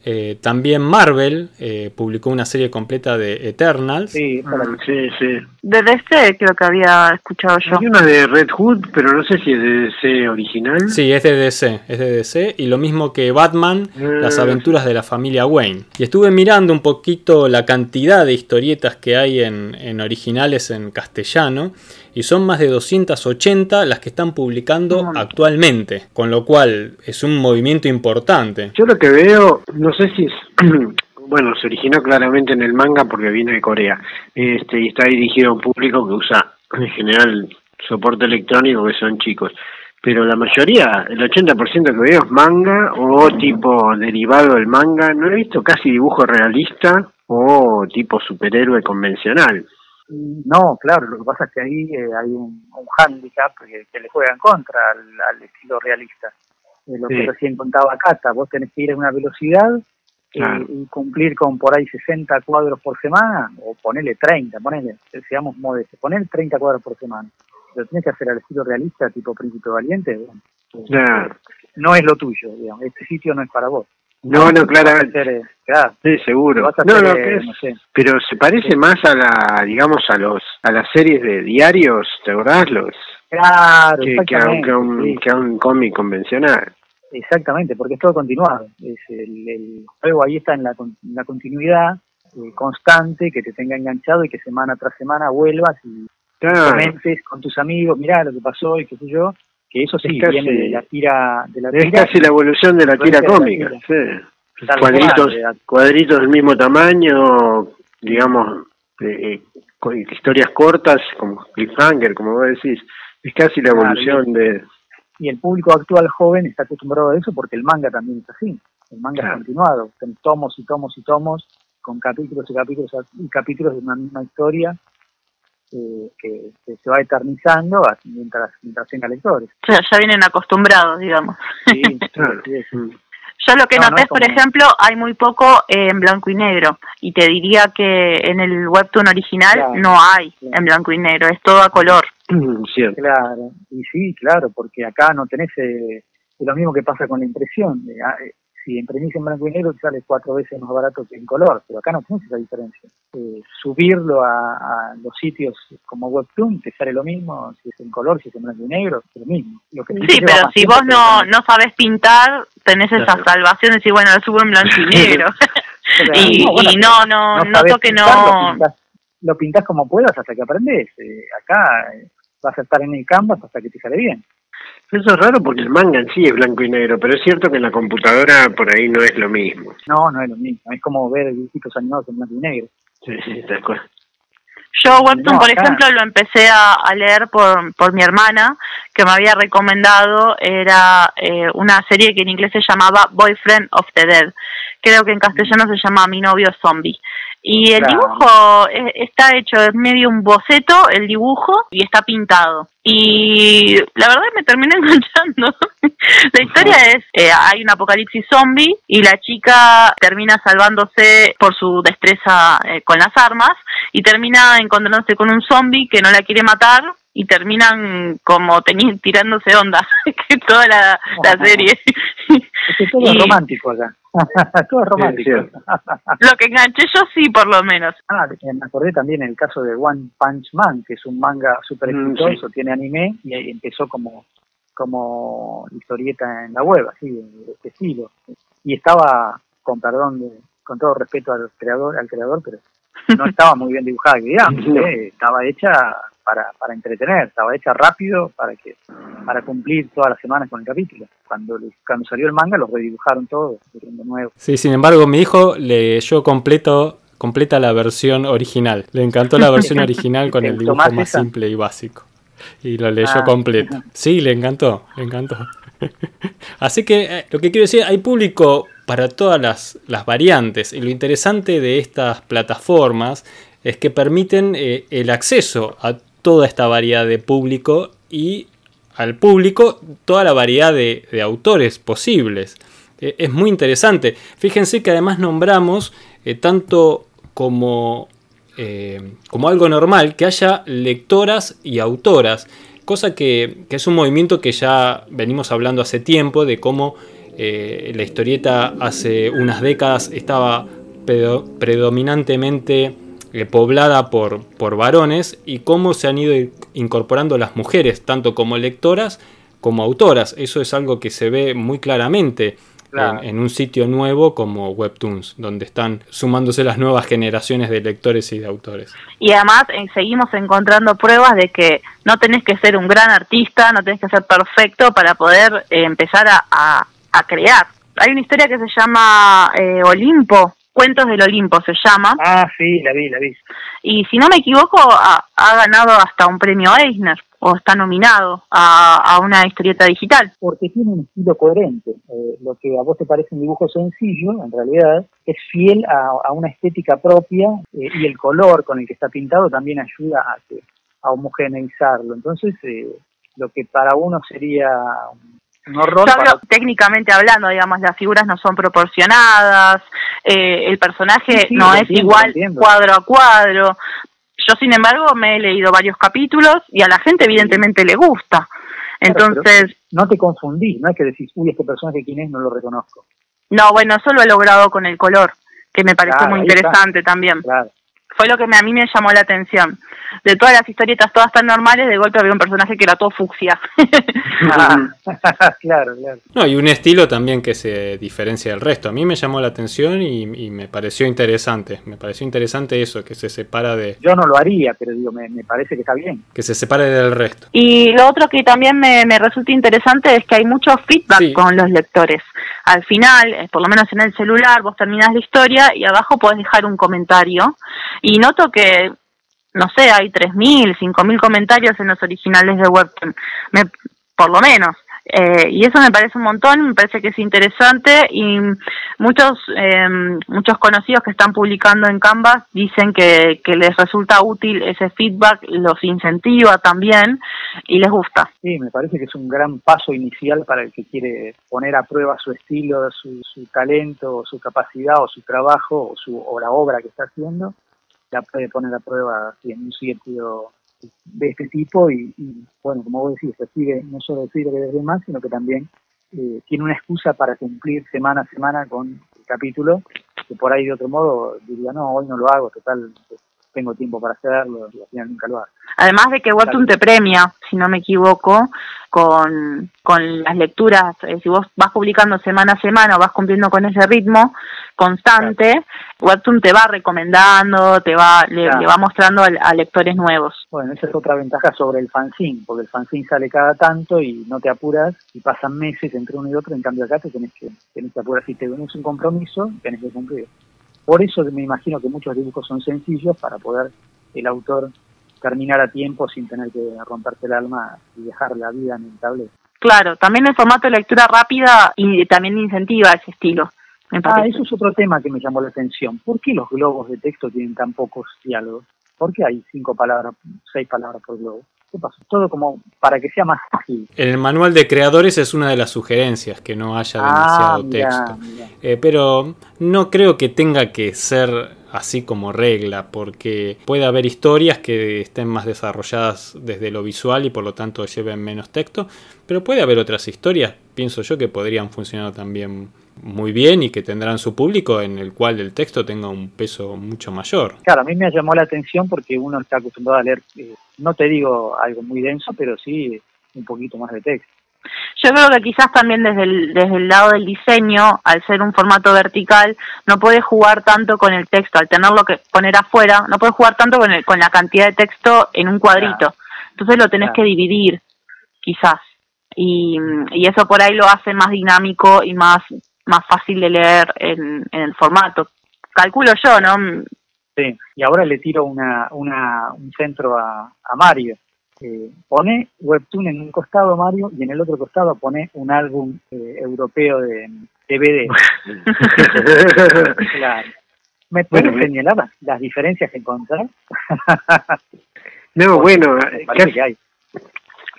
eh, también Marvel eh, publicó una serie completa de Eternals. Sí, sí, sí. De DC creo que había escuchado yo. Hay una de Red Hood, pero no sé si es de DC original. Sí, es de DC, es de DC. Y lo mismo que Batman, las ah. aventuras de la familia Wayne. Y estuve mirando un poquito la cantidad de historietas que hay en, en originales en castellano y son más de 280 las que están publicando actualmente, con lo cual es un movimiento importante. Yo lo que veo, no sé si es... bueno, se originó claramente en el manga porque vino de Corea este, y está dirigido a un público que usa en general soporte electrónico que son chicos pero la mayoría, el 80% que veo es manga o tipo derivado del manga. No he visto casi dibujo realista o tipo superhéroe convencional. No, claro, lo que pasa es que ahí eh, hay un, un hándicap que, le juega en contra al, estilo realista. Eh, lo que recién contaba Cata, vos tenés que ir a una velocidad eh, y cumplir con por ahí 60 cuadros por semana, o ponerle 30, ponele, seamos modestos, poner 30 cuadros por semana. Lo tienes que hacer al estilo realista, tipo Príncipe Valiente, bueno, no es lo tuyo, digamos, este sitio no es para vos. No, no, claramente. Sí, seguro. No, no, pero se parece más a la, digamos, a los, a las series de diarios, ¿te acordás? Los, claro, que, a, un, que, a un, cómic convencional. Exactamente, porque es todo continuado. Es el, juego ahí está en la, la continuidad eh, constante, que te tenga enganchado y que semana tras semana vuelvas y comentes con tus amigos, mirá lo que pasó y qué sé yo, que eso sí viene de la tira de la es casi la evolución de la tira cómica sí. cuadritos cuadritos del mismo tamaño digamos eh, historias cortas como cliffhanger como vos decís es casi la evolución de y el público actual joven está acostumbrado a eso porque el manga también es así el manga es continuado son tomos y tomos y tomos con capítulos y capítulos y capítulos de una misma historia eh, que, se va eternizando mientras, mientras tenga lectores. O sea, ya vienen acostumbrados, digamos. Sí, claro. Yo lo que noté, por ejemplo, hay muy poco en blanco y negro. Y te diría que en el webtoon original no hay en blanco y negro, es todo a color. Claro, y sí, claro, porque acá no tenés eh, lo mismo que pasa con la impresión. Eh, ah, si imprimís en blanco y negro te sale cuatro veces más barato que en color, pero acá no tienes esa diferencia. Eh, subirlo a, los sitios como Webtoon te sale lo mismo, si es en color, si es en blanco y negro, es lo mismo. sí, pero si vos no, no sabes pintar, tenés esa salvación de decir, bueno, lo subo en blanco y negro. y, no, no, no, toque no... Lo pintás, como puedas hasta que aprendes. Eh, acá vas a estar en el canvas hasta que te sale bien. Eso es raro porque el manga en sí es blanco y negro, pero es cierto que en la computadora por ahí no es lo mismo. No, no es lo mismo. Es como ver dibujitos animados en blanco y negro. Sí, sí, tal cual. Yo Webtoon, por ejemplo, lo empecé a, leer por, por mi hermana, que me había recomendado, era eh, una serie que en inglés se llamaba Boyfriend of the Dead. Creo que en castellano se llama Mi novio zombie. Y el dibujo está hecho, es medio un boceto el dibujo y está pintado. Y la verdad me terminé enganchando. la historia es, eh, hay un apocalipsis zombie y la chica termina salvándose por su destreza eh, con las armas y termina encontrándose con un zombie que no la quiere matar y terminan como tirándose ondas que toda la, serie. Es todo romántico acá. todo romántico. Lo que enganché yo sí, por lo menos. Ah, me acordé también el caso de One Punch Man, que es un manga súper mm, exitoso, tiene anime y empezó como como historieta en la web, así, de este estilo. Y estaba, con perdón, de, con todo respeto al creador, al creador, pero no estaba muy bien dibujada, digamos, ¿eh? estaba hecha para, para entretener, estaba hecha rápido para que para cumplir todas las semanas con el capítulo. Cuando, cuando salió el manga los redibujaron todo, de nuevo. Sí, sin embargo, mi hijo leyó completo completa la versión original. Le encantó la versión original con el dibujo más simple y básico. Y lo leyó ah. completo. Sí, le encantó, le encantó. Así que eh, lo que quiero decir, hay público para todas las, las, variantes. Y lo interesante de estas plataformas es que permiten eh, el acceso a toda esta variedad de público y al público toda la variedad de, autores posibles. Eh, es muy interesante. Fíjense que además nombramos eh, tanto como, eh, como algo normal que haya lectoras y autoras, cosa que, que, es un movimiento que ya venimos hablando hace tiempo de cómo la historieta hace unas décadas estaba predominantemente eh, poblada por, por varones y cómo se han ido incorporando las mujeres, tanto como lectoras como autoras. Eso es algo que se ve muy claramente en, un sitio nuevo como Webtoons, donde están sumándose las nuevas generaciones de lectores y de autores. Y además eh, seguimos encontrando pruebas de que no tenés que ser un gran artista, no tenés que ser perfecto para poder eh, empezar a, a, crear. Hay una historia que se llama Olimpo, Cuentos del Olimpo se llama. Ah, sí, la vi, la vi. Y si no me equivoco, ha, ganado hasta un premio Eisner o está nominado a, una historieta digital. Porque tiene un estilo coherente. Eh, lo que a vos te parece un dibujo sencillo, en realidad, es fiel a, una estética propia eh, y el color con el que está pintado también ayuda a, a homogeneizarlo. Entonces, eh, lo que para uno sería técnicamente hablando, digamos, las figuras no son proporcionadas, eh, el personaje no es igual cuadro a cuadro. Yo, sin embargo, me he leído varios capítulos y a la gente evidentemente le gusta. Entonces... no te confundí, no es que decís, uy, este personaje quién es, no lo reconozco. No, bueno, eso lo he logrado con el color, que me pareció muy interesante también. Fue lo que a mí me llamó la atención de todas las historietas todas tan normales, de golpe había un personaje que era todo fucsia. Ah, claro, claro. No, y un estilo también que se diferencia del resto. A mí me llamó la atención y, me pareció interesante. Me pareció interesante eso, que se separa de... Yo no lo haría, pero digo, me, parece que está bien. Que se separe del resto. Y lo otro que también me, resulta interesante es que hay mucho feedback con los lectores. Al final, eh, por lo menos en el celular, vos terminás la historia y abajo podés dejar un comentario. Y noto que no sé, hay 3.000, 5.000 comentarios en los originales de Webtoon, me, por lo menos. Eh, y eso me parece un montón, me parece que es interesante y muchos em, muchos conocidos que están publicando en Canvas dicen que, que les resulta útil ese feedback, los incentiva también y les gusta. Sí, me parece que es un gran paso inicial para el que quiere poner a prueba su estilo, su, su talento, su capacidad o su trabajo o, su, o la obra que está haciendo la puede poner a prueba en un sitio de este tipo y, bueno, como vos decís, recibe no solo feedback desde más, sino que también eh, tiene una excusa para cumplir semana a semana con el capítulo, que por ahí de otro modo diría, no, hoy no lo hago, total, tengo tiempo para hacerlo y al final nunca lo hago. Además de que Webtoon te premia, si no me equivoco, con, con las lecturas, eh, si vos vas publicando semana a semana o vas cumpliendo con ese ritmo constante, Webtoon te va recomendando, te va le, va mostrando a, lectores nuevos. Bueno, esa es otra ventaja sobre el fanzine, porque el fanzine sale cada tanto y no te apuras y pasan meses entre uno y otro, en cambio acá te tenés que, tenés que apurar, si te vienes un compromiso, tenés que cumplir. Por eso me imagino que muchos dibujos son sencillos para poder el autor terminar a tiempo sin tener que romperte el alma y dejar la vida en el tablero. Claro, también el formato de lectura rápida y también incentiva ese estilo. ah, eso es otro tema que me llamó la atención. ¿Por qué los globos de texto tienen tan pocos diálogos? ¿Por qué hay cinco palabras, seis palabras por globo? Todo como para que sea más fácil. En el manual de creadores es una de las sugerencias que no haya ah, demasiado texto. Eh, pero no creo que tenga que ser así como regla, porque puede haber historias que estén más desarrolladas desde lo visual y por lo tanto lleven menos texto, pero puede haber otras historias, pienso yo, que podrían funcionar también muy bien y que tendrán su público en el cual el texto tenga un peso mucho mayor. Claro, a mí me llamó la atención porque uno está acostumbrado a leer, eh, no te digo algo muy denso, pero sí un poquito más de texto. Yo creo que quizás también desde el, desde el lado del diseño, al ser un formato vertical, no puedes jugar tanto con el texto, al tenerlo que poner afuera, no puedes jugar tanto con, el, con la cantidad de texto en un cuadrito. Entonces lo tenés que dividir, quizás. Y, y eso por ahí lo hace más dinámico y más más fácil de leer en, el formato. Calculo yo, ¿no? Sí, y ahora le tiro una, una, un centro a, a Mario. Eh, pone Webtoon en un costado, Mario, y en el otro costado pone un álbum eh, europeo de DVD. claro. ¿Me puedes señalar las diferencias que encontrar? no, bueno, casi, hay.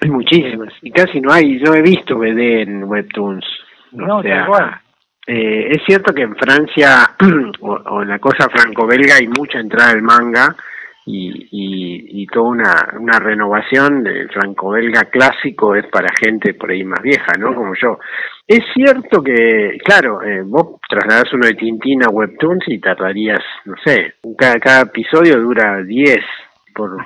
hay muchísimas, y casi no hay, yo he visto DVD en Webtoons. No, sea, eh, es cierto que en Francia o, en la cosa franco-belga hay mucha entrada del manga y, y, toda una, una renovación del franco-belga clásico es para gente por ahí más vieja, ¿no? Como yo. Es cierto que, claro, eh, vos trasladás uno de Tintín a Webtoons y tardarías, no sé, cada, cada episodio dura 10 por...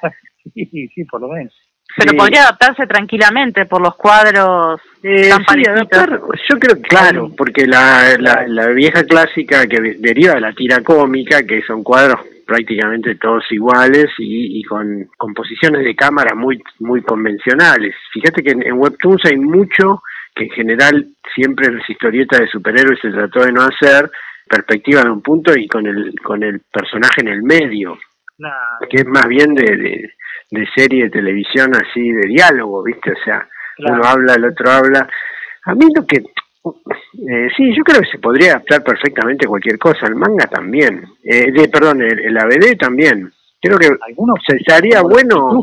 sí, sí, por lo menos. Pero podría adaptarse tranquilamente por los cuadros eh, sí, adaptar, yo creo que claro, porque la, la, vieja clásica que deriva de la tira cómica, que son cuadros prácticamente todos iguales y, y con composiciones de cámara muy muy convencionales. Fíjate que en, en, Webtoons hay mucho que en general siempre las historietas de superhéroes se trató de no hacer, perspectiva de un punto y con el con el personaje en el medio, que es más bien de de serie de televisión así de diálogo, ¿viste? O sea, uno habla, el otro habla. A mí lo que... Eh, sí, yo creo que se podría adaptar perfectamente cualquier cosa, el manga también, eh, de, perdón, el, el, ABD también. Creo que se estaría bueno...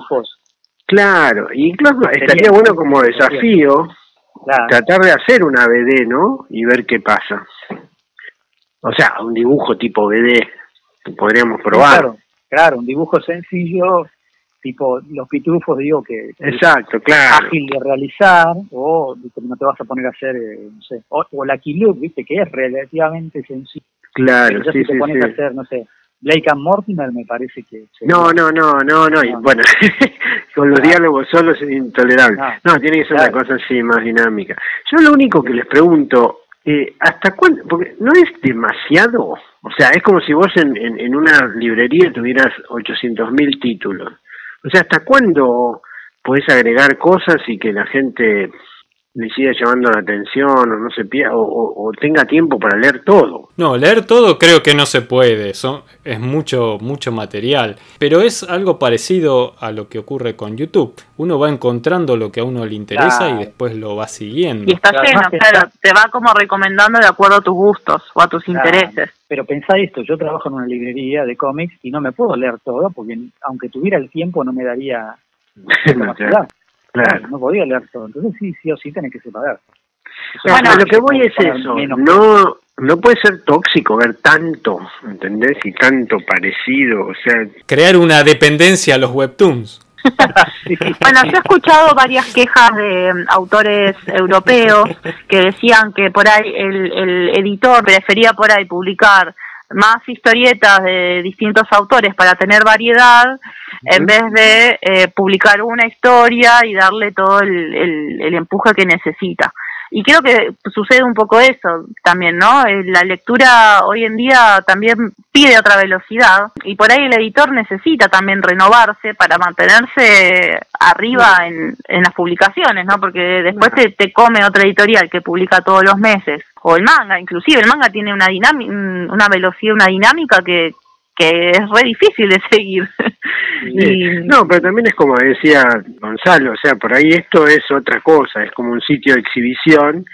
Claro, incluso estaría bueno como desafío tratar de hacer un ABD, ¿no? Y ver qué pasa. O sea, un dibujo tipo BD que podríamos probar. Claro, claro, un dibujo sencillo tipo los pitufos, digo, que, Exacto, claro. ágil de realizar, o no te vas a poner a hacer, eh, no sé, o, la Look, viste, que es relativamente sencillo. Claro, sí, si te pones a hacer, no sé, Blake and Mortimer me parece que... No, no, no, no, no, y bueno, con los diálogos solos es intolerable. No, tiene que ser una cosa así más dinámica. Yo lo único que les pregunto, eh, ¿hasta cuándo? Porque no es demasiado, o sea, es como si vos en, en, en una librería tuvieras 800.000 títulos. O sea, ¿hasta cuándo podés agregar cosas y que la gente le siga llamando la atención o no se pierda o, tenga tiempo para leer todo. No, leer todo creo que no se puede, son, es mucho, mucho material, pero es algo parecido a lo que ocurre con YouTube. Uno va encontrando lo que a uno le interesa y después lo va siguiendo. Y está lleno, claro, te va como recomendando de acuerdo a tus gustos o a tus intereses. Pero pensá esto, yo trabajo en una librería de cómics y no me puedo leer todo porque aunque tuviera el tiempo no me daría Claro. No podía leer todo. Entonces sí, sí o sí tenés que separar. bueno, lo que voy es eso. No, no puede ser tóxico ver tanto, ¿entendés? Y tanto parecido, o sea... Crear una dependencia a los webtoons. bueno, yo he escuchado varias quejas de um, autores europeos que decían que por ahí el, el editor prefería por ahí publicar más historietas de distintos autores para tener variedad en vez de eh, publicar una historia y darle todo el, el, empuje que necesita. Y creo que sucede un poco eso también, ¿no? Eh, la lectura hoy en día también pide otra velocidad y por ahí el editor necesita también renovarse para mantenerse arriba en, en las publicaciones, ¿no? Porque después te, te come otra editorial que publica todos los meses o el manga, inclusive el manga tiene una dinámica, una velocidad, una dinámica que, que es re difícil de seguir. No, pero también es como decía Gonzalo, o sea, por ahí esto es otra cosa, es como un sitio de exhibición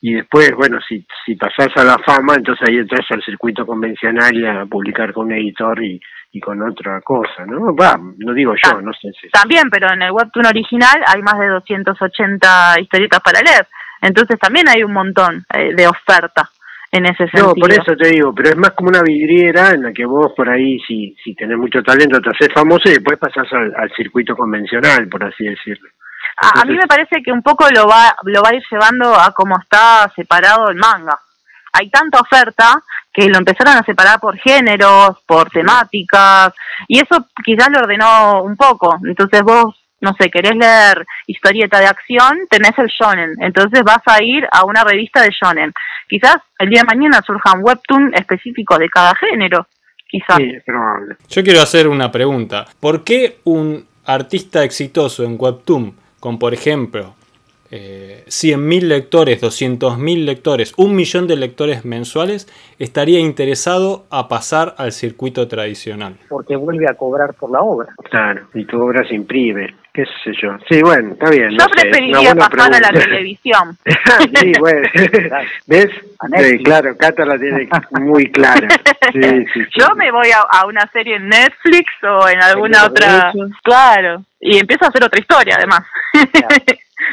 y después, bueno, si, si pasás a la fama, entonces ahí entras al circuito convencional y a publicar con un editor y, y con otra cosa, ¿no? Va, no digo yo, no sé si... También, pero en el webtoon original hay más de 280 historietas para leer, entonces también hay un montón eh, de oferta en ese sentido. No, por eso te digo, pero es más como una vidriera en la que vos por ahí, si, si tenés mucho talento, te haces famoso y después pasás al, circuito convencional, por así decirlo. a, mí me parece que un poco lo va, lo va a ir llevando a cómo está separado el manga. Hay tanta oferta que lo empezaron a separar por géneros, por temáticas, y eso quizás lo ordenó un poco. Entonces vos no sé, querés leer historieta de acción, tenés el shonen, entonces vas a ir a una revista de shonen. Quizás el día de mañana surjan webtoon específicos de cada género, quizás. Sí, probable. Yo quiero hacer una pregunta. ¿Por qué un artista exitoso en webtoon, con por ejemplo eh, 100.000 lectores, 200.000 lectores, un millón de lectores mensuales, estaría interesado a pasar al circuito tradicional. Porque vuelve a cobrar por la obra. Claro, y tu obra se imprime, qué sé yo. Sí, bueno, está bien. Yo preferiría pasar a la televisión. sí, bueno, ¿ves? claro, Cata la tiene muy clara. yo me voy a, una serie en Netflix o en alguna otra... Claro, y empiezo a hacer otra historia además.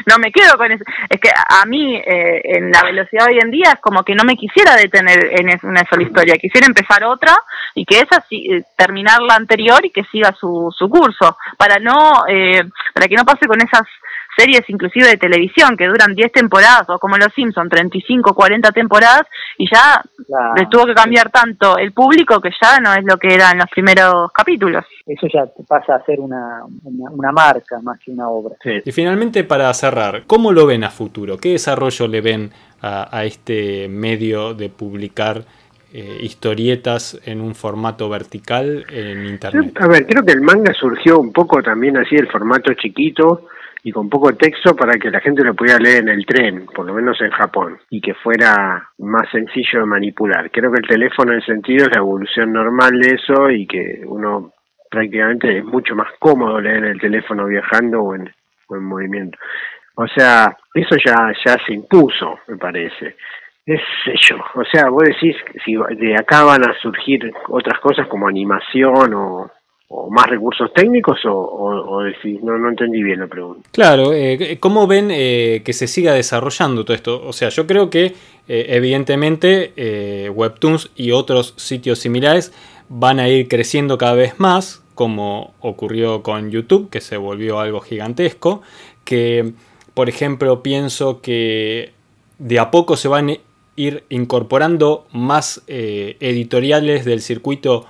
No me quedo con eso. Es que a mí, eh, en la velocidad hoy en día, es como que no me quisiera detener en una sola historia. Quisiera empezar otra y que esa eh, terminar la anterior y que siga su, su curso. Para no, eh, para que no pase con esas series inclusive de televisión que duran 10 temporadas o como Los Simpson 35, 40 temporadas y ya les tuvo que cambiar tanto el público que ya no es lo que era en los primeros capítulos. Eso ya pasa a ser una, una, marca más que una obra. Y finalmente para cerrar, ¿cómo lo ven a futuro? ¿Qué desarrollo le ven a, este medio de publicar eh, historietas en un formato vertical en internet? A ver, creo que el manga surgió un poco también así, el formato chiquito, y con poco texto para que la gente lo pudiera leer en el tren, por lo menos en Japón, y que fuera más sencillo de manipular. Creo que el teléfono en sentido es la evolución normal de eso y que uno prácticamente es mucho más cómodo leer en el teléfono viajando o en, movimiento. O sea, eso ya, ya se impuso, me parece. Es yo, o sea, vos decís si de acá van a surgir otras cosas como animación o, o más recursos técnicos o, no, entendí bien la pregunta. Claro, eh, ¿cómo ven eh, que se siga desarrollando todo esto? O sea, yo creo que eh, evidentemente Webtoons y otros sitios similares van a ir creciendo cada vez más, como ocurrió con YouTube, que se volvió algo gigantesco, que por ejemplo pienso que de a poco se van a ir incorporando más editoriales del circuito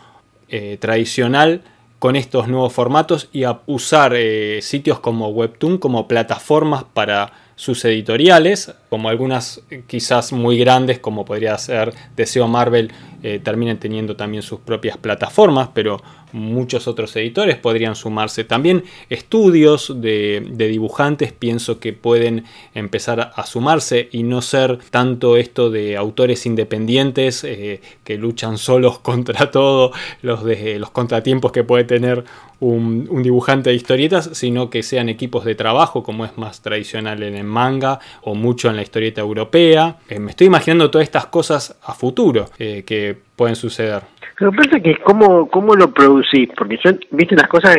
tradicional con estos nuevos formatos y a usar eh, sitios como Webtoon como plataformas para sus editoriales, como algunas quizás muy grandes como podría ser Deseo Marvel, eh, terminen teniendo también sus propias plataformas, pero muchos otros editores podrían sumarse. También estudios de, dibujantes pienso que pueden empezar a sumarse y no ser tanto esto de autores independientes eh, que luchan solos contra todo los, de, los contratiempos que puede tener un, dibujante de historietas, sino que sean equipos de trabajo como es más tradicional en el manga o mucho en la historieta europea. Eh, me estoy imaginando todas estas cosas a futuro eh, que pueden suceder. Lo que pasa es que cómo, cómo lo producís, porque yo, viste las cosas,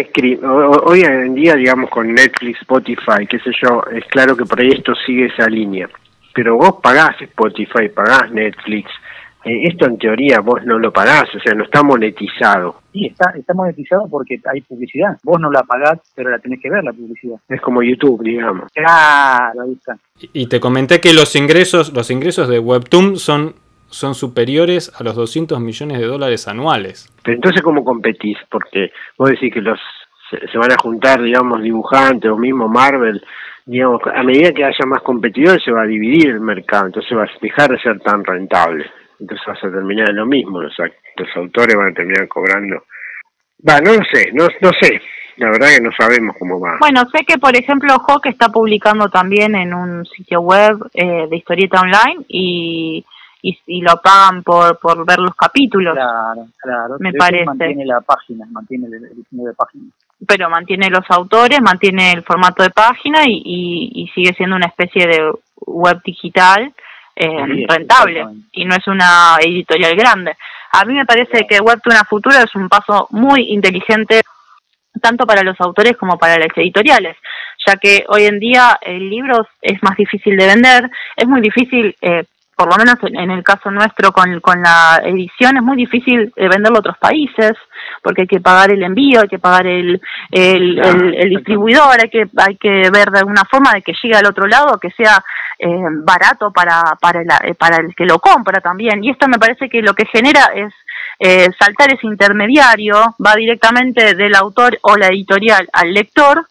hoy en día, digamos, con Netflix, Spotify, qué sé yo, es claro que por ahí esto sigue esa línea. Pero vos pagás Spotify, pagás Netflix, eh, esto en teoría vos no lo pagás, o sea, no está monetizado. Sí, está, está monetizado porque hay publicidad. Vos no la pagás, pero la tenés que ver la publicidad. Es como YouTube, digamos. Claro, ahí está. Y te comenté que los ingresos, los ingresos de Webtoon son son superiores a los 200 millones de dólares anuales. Pero entonces, ¿cómo competís? Porque vos decís que los se, van a juntar, digamos, dibujantes o mismo Marvel, digamos, a medida que haya más competidores se va a dividir el mercado, entonces va a dejar de ser tan rentable. Entonces vas a terminar en lo mismo, los, los autores van a terminar cobrando. Va, no lo sé, no, no sé, la verdad que no sabemos cómo va. Bueno, sé que por ejemplo Hawk está publicando también en un sitio web eh, de historieta online y y, lo pagan por, por ver los capítulos. Claro, claro. Me parece. Mantiene la página, mantiene el, diseño de página. Pero mantiene los autores, mantiene el formato de página y, y, sigue siendo una especie de web digital eh, rentable y no es una editorial grande. A mí me parece que Webtoon a futuro es un paso muy inteligente tanto para los autores como para las editoriales, ya que hoy en día el libro es más difícil de vender, es muy difícil eh, por lo menos en, el caso nuestro con, con la edición, es muy difícil eh, venderlo a otros países, porque hay que pagar el envío, hay que pagar el, el, el, distribuidor, hay que, hay que ver de alguna forma de que llegue al otro lado, que sea eh, barato para, para, eh, para el que lo compra también. Y esto me parece que lo que genera es eh, saltar ese intermediario, va directamente del autor o la editorial al lector,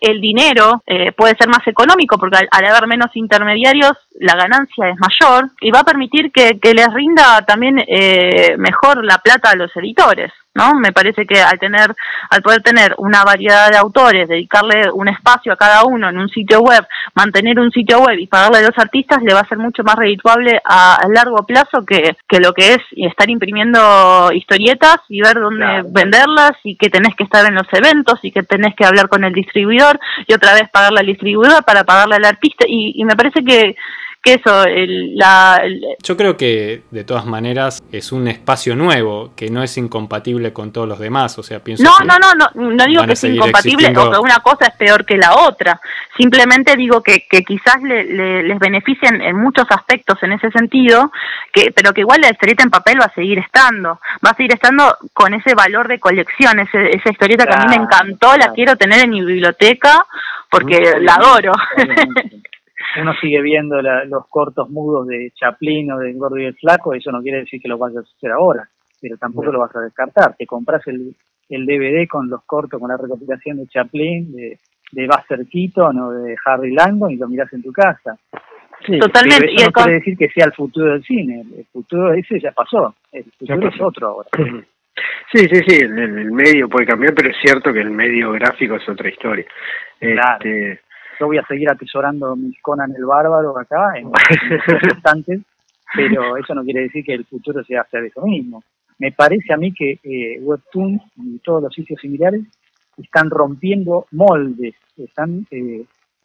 el dinero eh, puede ser más económico porque al, haber menos intermediarios la ganancia es mayor y va a permitir que, que les rinda también eh, mejor la plata a los editores. ¿No? Me parece que al tener, al poder tener una variedad de autores, dedicarle un espacio a cada uno en un sitio web, mantener un sitio web y pagarle a los artistas le va a ser mucho más redituable a, largo plazo que, que, lo que es estar imprimiendo historietas y ver dónde venderlas y que tenés que estar en los eventos y que tenés que hablar con el distribuidor y otra vez pagarle al distribuidor para pagarle al artista y, y me parece que eso, la, Yo creo que de todas maneras es un espacio nuevo que no es incompatible con todos los demás, o sea, pienso No, no, no, no, no digo que es incompatible o que una cosa es peor que la otra, simplemente digo que, que quizás le, les beneficien en muchos aspectos en ese sentido, que pero que igual la historieta en papel va a seguir estando, va a seguir estando con ese valor de colección, esa historieta que a mí me encantó, la quiero tener en mi biblioteca porque la adoro. Uno sigue viendo los cortos mudos de Chaplin o de Gordo y el Flaco, eso no quiere decir que lo vayas a hacer ahora, pero tampoco lo vas a descartar. Te compras el, el DVD con los cortos, con la recopilación de Chaplin, de, de Buster Keaton o de Harry Langdon y lo miras en tu casa. Totalmente. eso no quiere decir que sea el futuro del cine. El futuro ese ya pasó. El futuro es otro ahora. Sí, sí, sí. El, medio puede cambiar, pero es cierto que el medio gráfico es otra historia. Este, yo voy a seguir atesorando mis Conan el Bárbaro acá, en instantes, pero eso no quiere decir que el futuro sea hacer eso mismo. Me parece a mí que eh, Webtoon y todos los sitios similares están rompiendo moldes, están eh,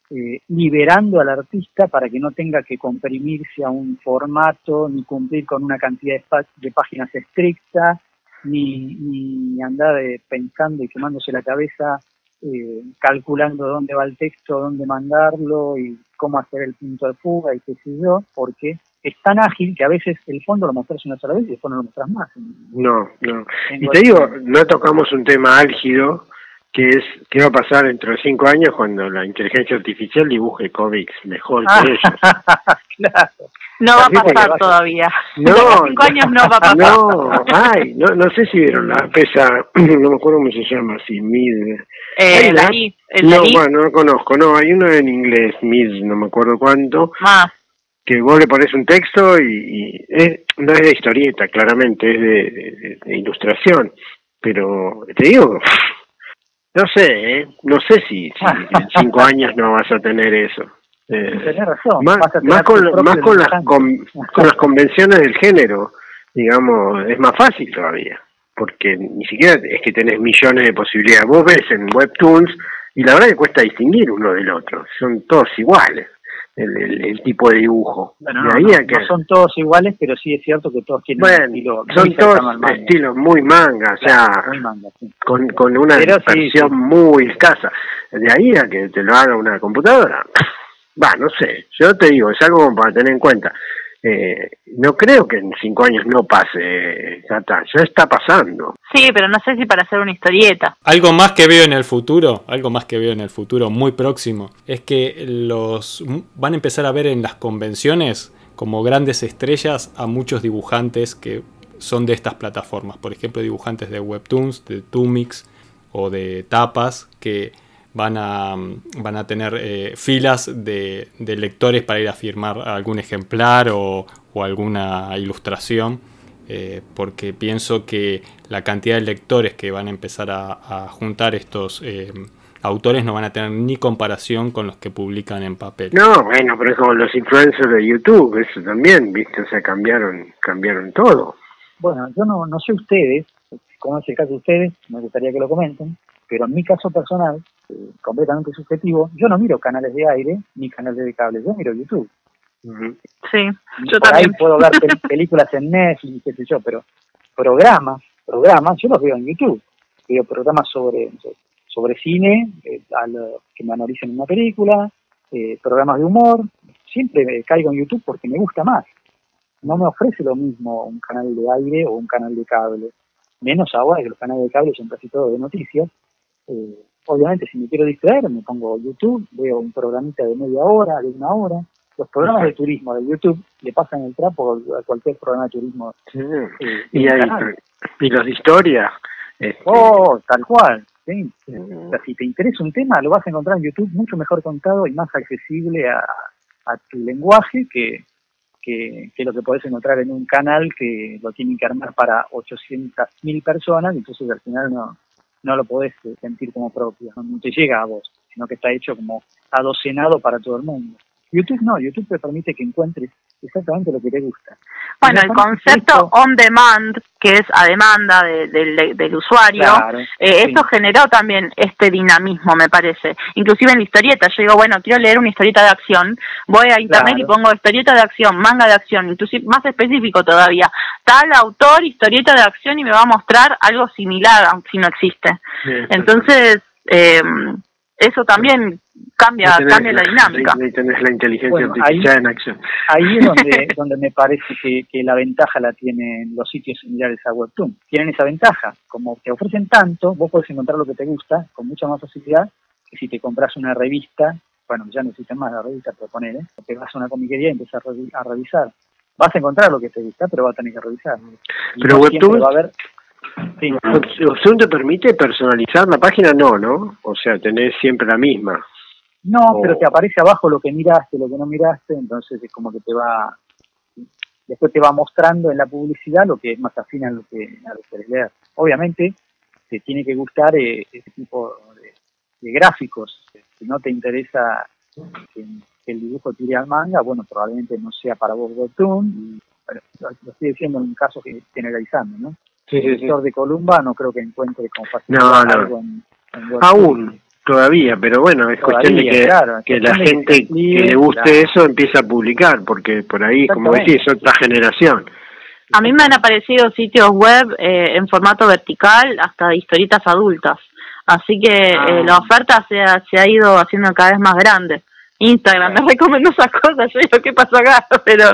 eh, liberando al artista para que no tenga que comprimirse a un formato, ni cumplir con una cantidad de, de páginas estricta, ni, ni andar pensando y quemándose la cabeza eh, calculando dónde va el texto, dónde mandarlo y cómo hacer el punto de fuga y qué sé yo, porque es tan ágil que a veces el fondo lo mostras una sola vez y después no lo mostras más. No, no. Y te digo, no tocamos un tema álgido que es qué va a pasar dentro de cinco años cuando la inteligencia artificial dibuje cómics mejor que ellos. claro. No va a pasar todavía. No, cinco años no va a pasar. No, ay, no, no sé si vieron la pesa, no me acuerdo cómo se llama, si mid. Eh, no, bueno, no conozco, no, hay uno en inglés, mid, no me acuerdo cuánto. Más. Que vos le pones un texto y, es, no es de historieta, claramente, es de, de ilustración. Pero te digo, no sé, ¿eh? no sé si, en cinco años no vas a tener eso. Eh, razón. Más, con, más con, las, con, las convenciones del género, digamos, es más fácil todavía, porque ni siquiera es que tenés millones de posibilidades. Vos ves en Webtoons y la verdad que cuesta distinguir uno del otro, son todos iguales el, tipo de dibujo. Bueno, no, son todos iguales, pero sí es cierto que todos tienen un estilo. Son todos estilos muy manga, o sea, con, con una versión muy escasa. De ahí a que te lo haga una computadora, va, no sé, yo te digo, es algo para tener en cuenta. Eh, no creo que en cinco años no pase, Gata, ya está pasando. Sí, pero no sé si para hacer una historieta. Algo más que veo en el futuro, algo más que veo en el futuro muy próximo, es que los van a empezar a ver en las convenciones como grandes estrellas a muchos dibujantes que son de estas plataformas, por ejemplo, dibujantes de Webtoons, de Tumix o de Tapas, que van a, van a tener eh, filas de, lectores para ir a firmar algún ejemplar o, alguna ilustración, eh, porque pienso que la cantidad de lectores que van a empezar a, juntar estos, eh, autores no van a tener ni comparación con los que publican en papel. No, bueno, pero es como los influencers de YouTube, eso también, viste, o sea, cambiaron, cambiaron todo. Bueno, yo no, no sé ustedes, como es el caso de ustedes, me gustaría que lo comenten, pero en mi caso personal, eh, completamente subjetivo, yo no miro canales de aire ni canales de cable, yo miro YouTube. Sí, yo Por también. ahí puedo ver pel- películas en Netflix, qué sé yo, pero programas, programas, yo los veo en YouTube. Veo programas sobre, sobre cine, eh, a lo- que me analicen una película, eh, programas de humor. Siempre me caigo en YouTube porque me gusta más. No me ofrece lo mismo un canal de aire o un canal de cable. Menos ahora que los canales de cable son casi todos de noticias. Eh, obviamente, si me quiero distraer, me pongo YouTube, veo un programita de media hora, de una hora. Los programas de turismo de YouTube le pasan el trapo a cualquier programa de turismo. Sí. eh, Y, hay, y los de historia. este, Oh, tal cual. ¿sí? O sea, si te interesa un tema, lo vas a encontrar en YouTube mucho mejor contado y más accesible a, a tu lenguaje que, que, que lo que podés encontrar en un canal que lo tienen que armar para 800.000 personas, entonces al final no, no lo podés sentir como propio, no te llega a vos, sino que está hecho como adocenado para todo el mundo. YouTube no, YouTube te permite que encuentres exactamente lo que te gusta. Bueno, el concepto esto- on demand, que es a demanda de- del- del usuario, Claro, eh, sí. esto generó también este dinamismo, me parece. Inclusive en la historieta, yo digo, bueno, quiero leer una historieta de acción, voy a internet y pongo historieta de acción, manga de acción, inclusive más específico todavía, tal autor, historieta de acción y me va a mostrar algo similar, aunque si no existe. Entonces, eh, eso también cambia, tenés cambia la dinámica. Ahí tenés la inteligencia Bueno, artificial ahí- en acción. ahí es donde, donde me parece que, que la ventaja la tienen los sitios similares a Webtoon. Tienen esa ventaja, como te ofrecen tanto, vos podés encontrar lo que te gusta con mucha más facilidad que si te compras una revista, bueno, ya no existen más las revistas, pero ponele, te vas a una comiquería y empiezas a, revi- a revisar. Vas a encontrar lo que te gusta, pero vas a tener que revisar. Y Pero Webtoon- va a haber... Sí, ¿Opción te permite personalizar la página? No, ¿no? O sea, tenés siempre la misma. No, pero te aparece abajo lo que miraste, lo que no miraste, entonces es como que te va, después te va mostrando en la publicidad lo que es más afín a lo que, a lo querés leer. Obviamente te tiene que gustar eh, ese tipo de, de gráficos. Si no te interesa que, que el dibujo tire al manga, bueno, probablemente no sea para vos Webtoon, y, bueno, lo lo estoy diciendo en un caso que generalizando, ¿no? Sí, el sí, sí. lector de Columba no creo que encuentre con facilidad No, no. algo en, en. Aún, todavía, pero bueno, es cuestión de que, claro, es que la que gente que le guste claro. eso empiece a publicar, porque por ahí, como decís, otra generación. A mí me han aparecido sitios web eh, en formato vertical hasta historietas adultas. Así que Ah. eh, la oferta se ha, se ha ido haciendo cada vez más grande. Instagram me recomendó esas cosas, yo digo, ¿qué pasó acá? Pero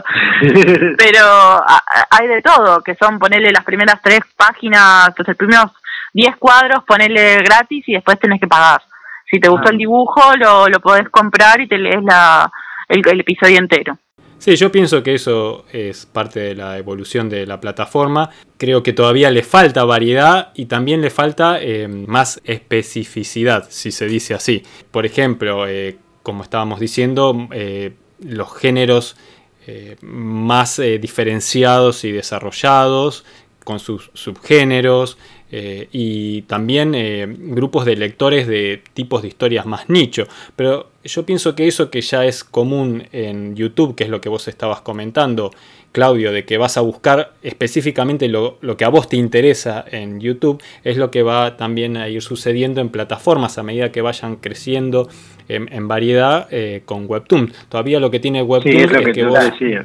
pero a- a- hay de todo, que son ponerle las primeras tres páginas, los primeros diez cuadros, ponerle gratis y después tenés que pagar. Si te gustó Ah. el dibujo, lo, lo podés comprar y te lees la, el, el episodio entero. Sí, yo pienso que eso es parte de la evolución de la plataforma. Creo que todavía le falta variedad y también le falta eh, más especificidad, si se dice así. Por ejemplo, eh, como estábamos diciendo, eh, los géneros más diferenciados y desarrollados, con sus subgéneros, eh, y también eh, grupos de lectores de tipos de historias más nicho. Pero yo pienso que eso que ya es común en YouTube, que es lo que vos estabas comentando, Claudio, de que vas a buscar específicamente lo, lo que a vos te interesa en YouTube, es lo que va también a ir sucediendo en plataformas a medida que vayan creciendo en, en variedad eh, con Webtoon. Todavía lo que tiene Webtoon Sí, es lo es que que vos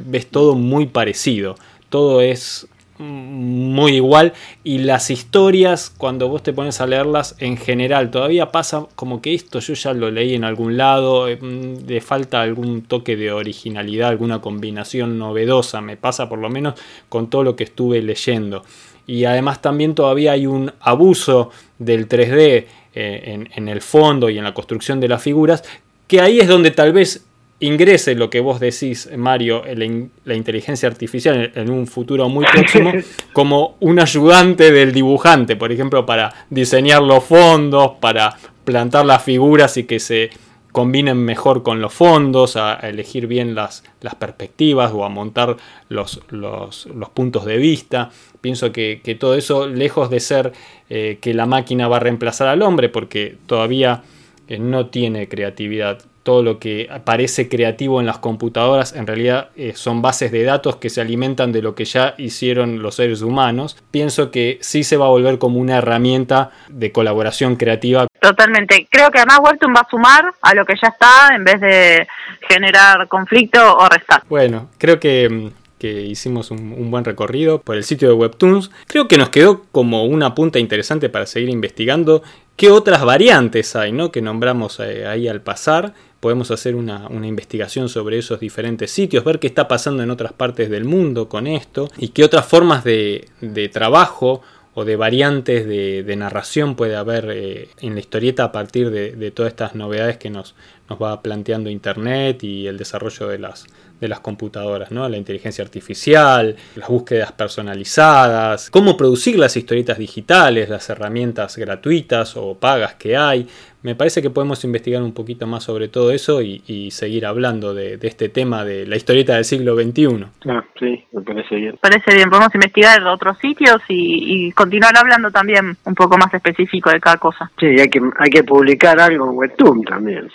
ves todo muy parecido. Todo es muy igual. Y las historias cuando vos te pones a leerlas en general todavía pasa como que esto yo ya lo leí en algún lado eh, mm, le falta algún toque de originalidad alguna combinación novedosa me pasa por lo menos con todo lo que estuve leyendo. Y además también todavía hay un abuso del 3D eh, en, en el fondo y en la construcción de las figuras que ahí es donde tal vez ingrese lo que vos decís, Mario, la, in- la inteligencia artificial en, en un futuro muy próximo, como un ayudante del dibujante, por ejemplo, para diseñar los fondos, para plantar las figuras y que se combinen mejor con los fondos, a, elegir bien las, las perspectivas o a montar los, los- los puntos de vista. Pienso que, que todo eso, lejos de ser eh, que la máquina va a reemplazar al hombre, porque todavía eh, no tiene creatividad. Todo lo que parece creativo en las computadoras en realidad eh, son bases de datos que se alimentan de lo que ya hicieron los seres humanos. Pienso que sí se va a volver como una herramienta de colaboración creativa. Totalmente. Creo que además Webtoon va a sumar a lo que ya está en vez de generar conflicto o restar. Bueno, creo que mm, que hicimos un, buen recorrido por el sitio de Webtoons. Creo que nos quedó como una punta interesante para seguir investigando qué otras variantes hay, ¿no? Que nombramos eh, ahí al pasar. Podemos hacer una, investigación sobre esos diferentes sitios, ver qué está pasando en otras partes del mundo con esto y qué otras formas de, trabajo o de variantes de, narración puede haber eh, en la historieta a partir de, todas estas novedades que nos, nos va planteando Internet y el desarrollo de las, de las computadoras, ¿no? La inteligencia artificial, las búsquedas personalizadas, cómo producir las historietas digitales, las herramientas gratuitas o pagas que hay. Me parece que podemos investigar un poquito más sobre todo eso y, seguir hablando de, este tema de la historieta del siglo XXI. Ah, sí, me parece bien. Parece bien, podemos investigar otros sitios y, continuar hablando también un poco más específico de cada cosa. Sí, hay que, hay que publicar algo en Webtoon también.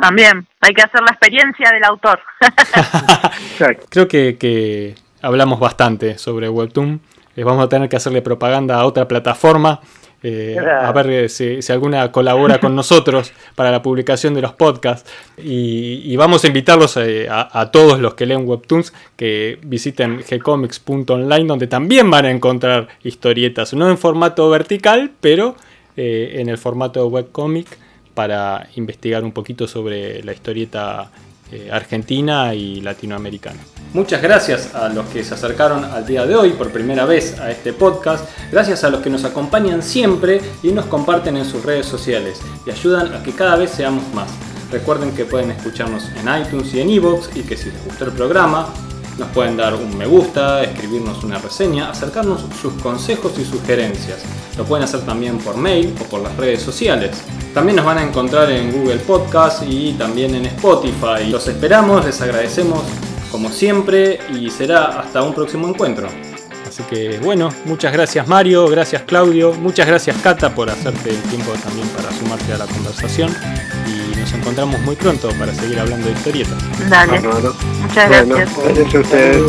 También, hay que hacer la experiencia del autor. Creo que, que hablamos bastante sobre Webtoon. Les vamos a tener que hacerle propaganda a otra plataforma eh, a ver eh, si, alguna colabora con nosotros para la publicación de los podcasts. Y, vamos a invitarlos eh, a, todos los que leen Webtoons que visiten gcomics.online, donde también van a encontrar historietas, no en formato vertical, pero en el formato webcomic para investigar un poquito sobre la historieta argentina y latinoamericana. Muchas gracias a los que se acercaron al día de hoy por primera vez a este podcast, gracias a los que nos acompañan siempre y nos comparten en sus redes sociales y ayudan a que cada vez seamos más. Recuerden que pueden escucharnos en iTunes y en iVoox y que si les gustó el programa nos pueden dar un me gusta, escribirnos una reseña, acercarnos sus consejos y sugerencias. Lo pueden hacer también por mail o por las redes sociales. También nos van a encontrar en Google Podcast y también en Spotify. Los esperamos, les agradecemos como siempre y será hasta un próximo encuentro. Así que bueno, muchas gracias Mario, gracias Claudio, muchas gracias Cata por hacerte el tiempo también para sumarte a la conversación nos encontramos muy pronto para seguir hablando de historietas. Dale. Muchas bueno, gracias. Gracias a ustedes.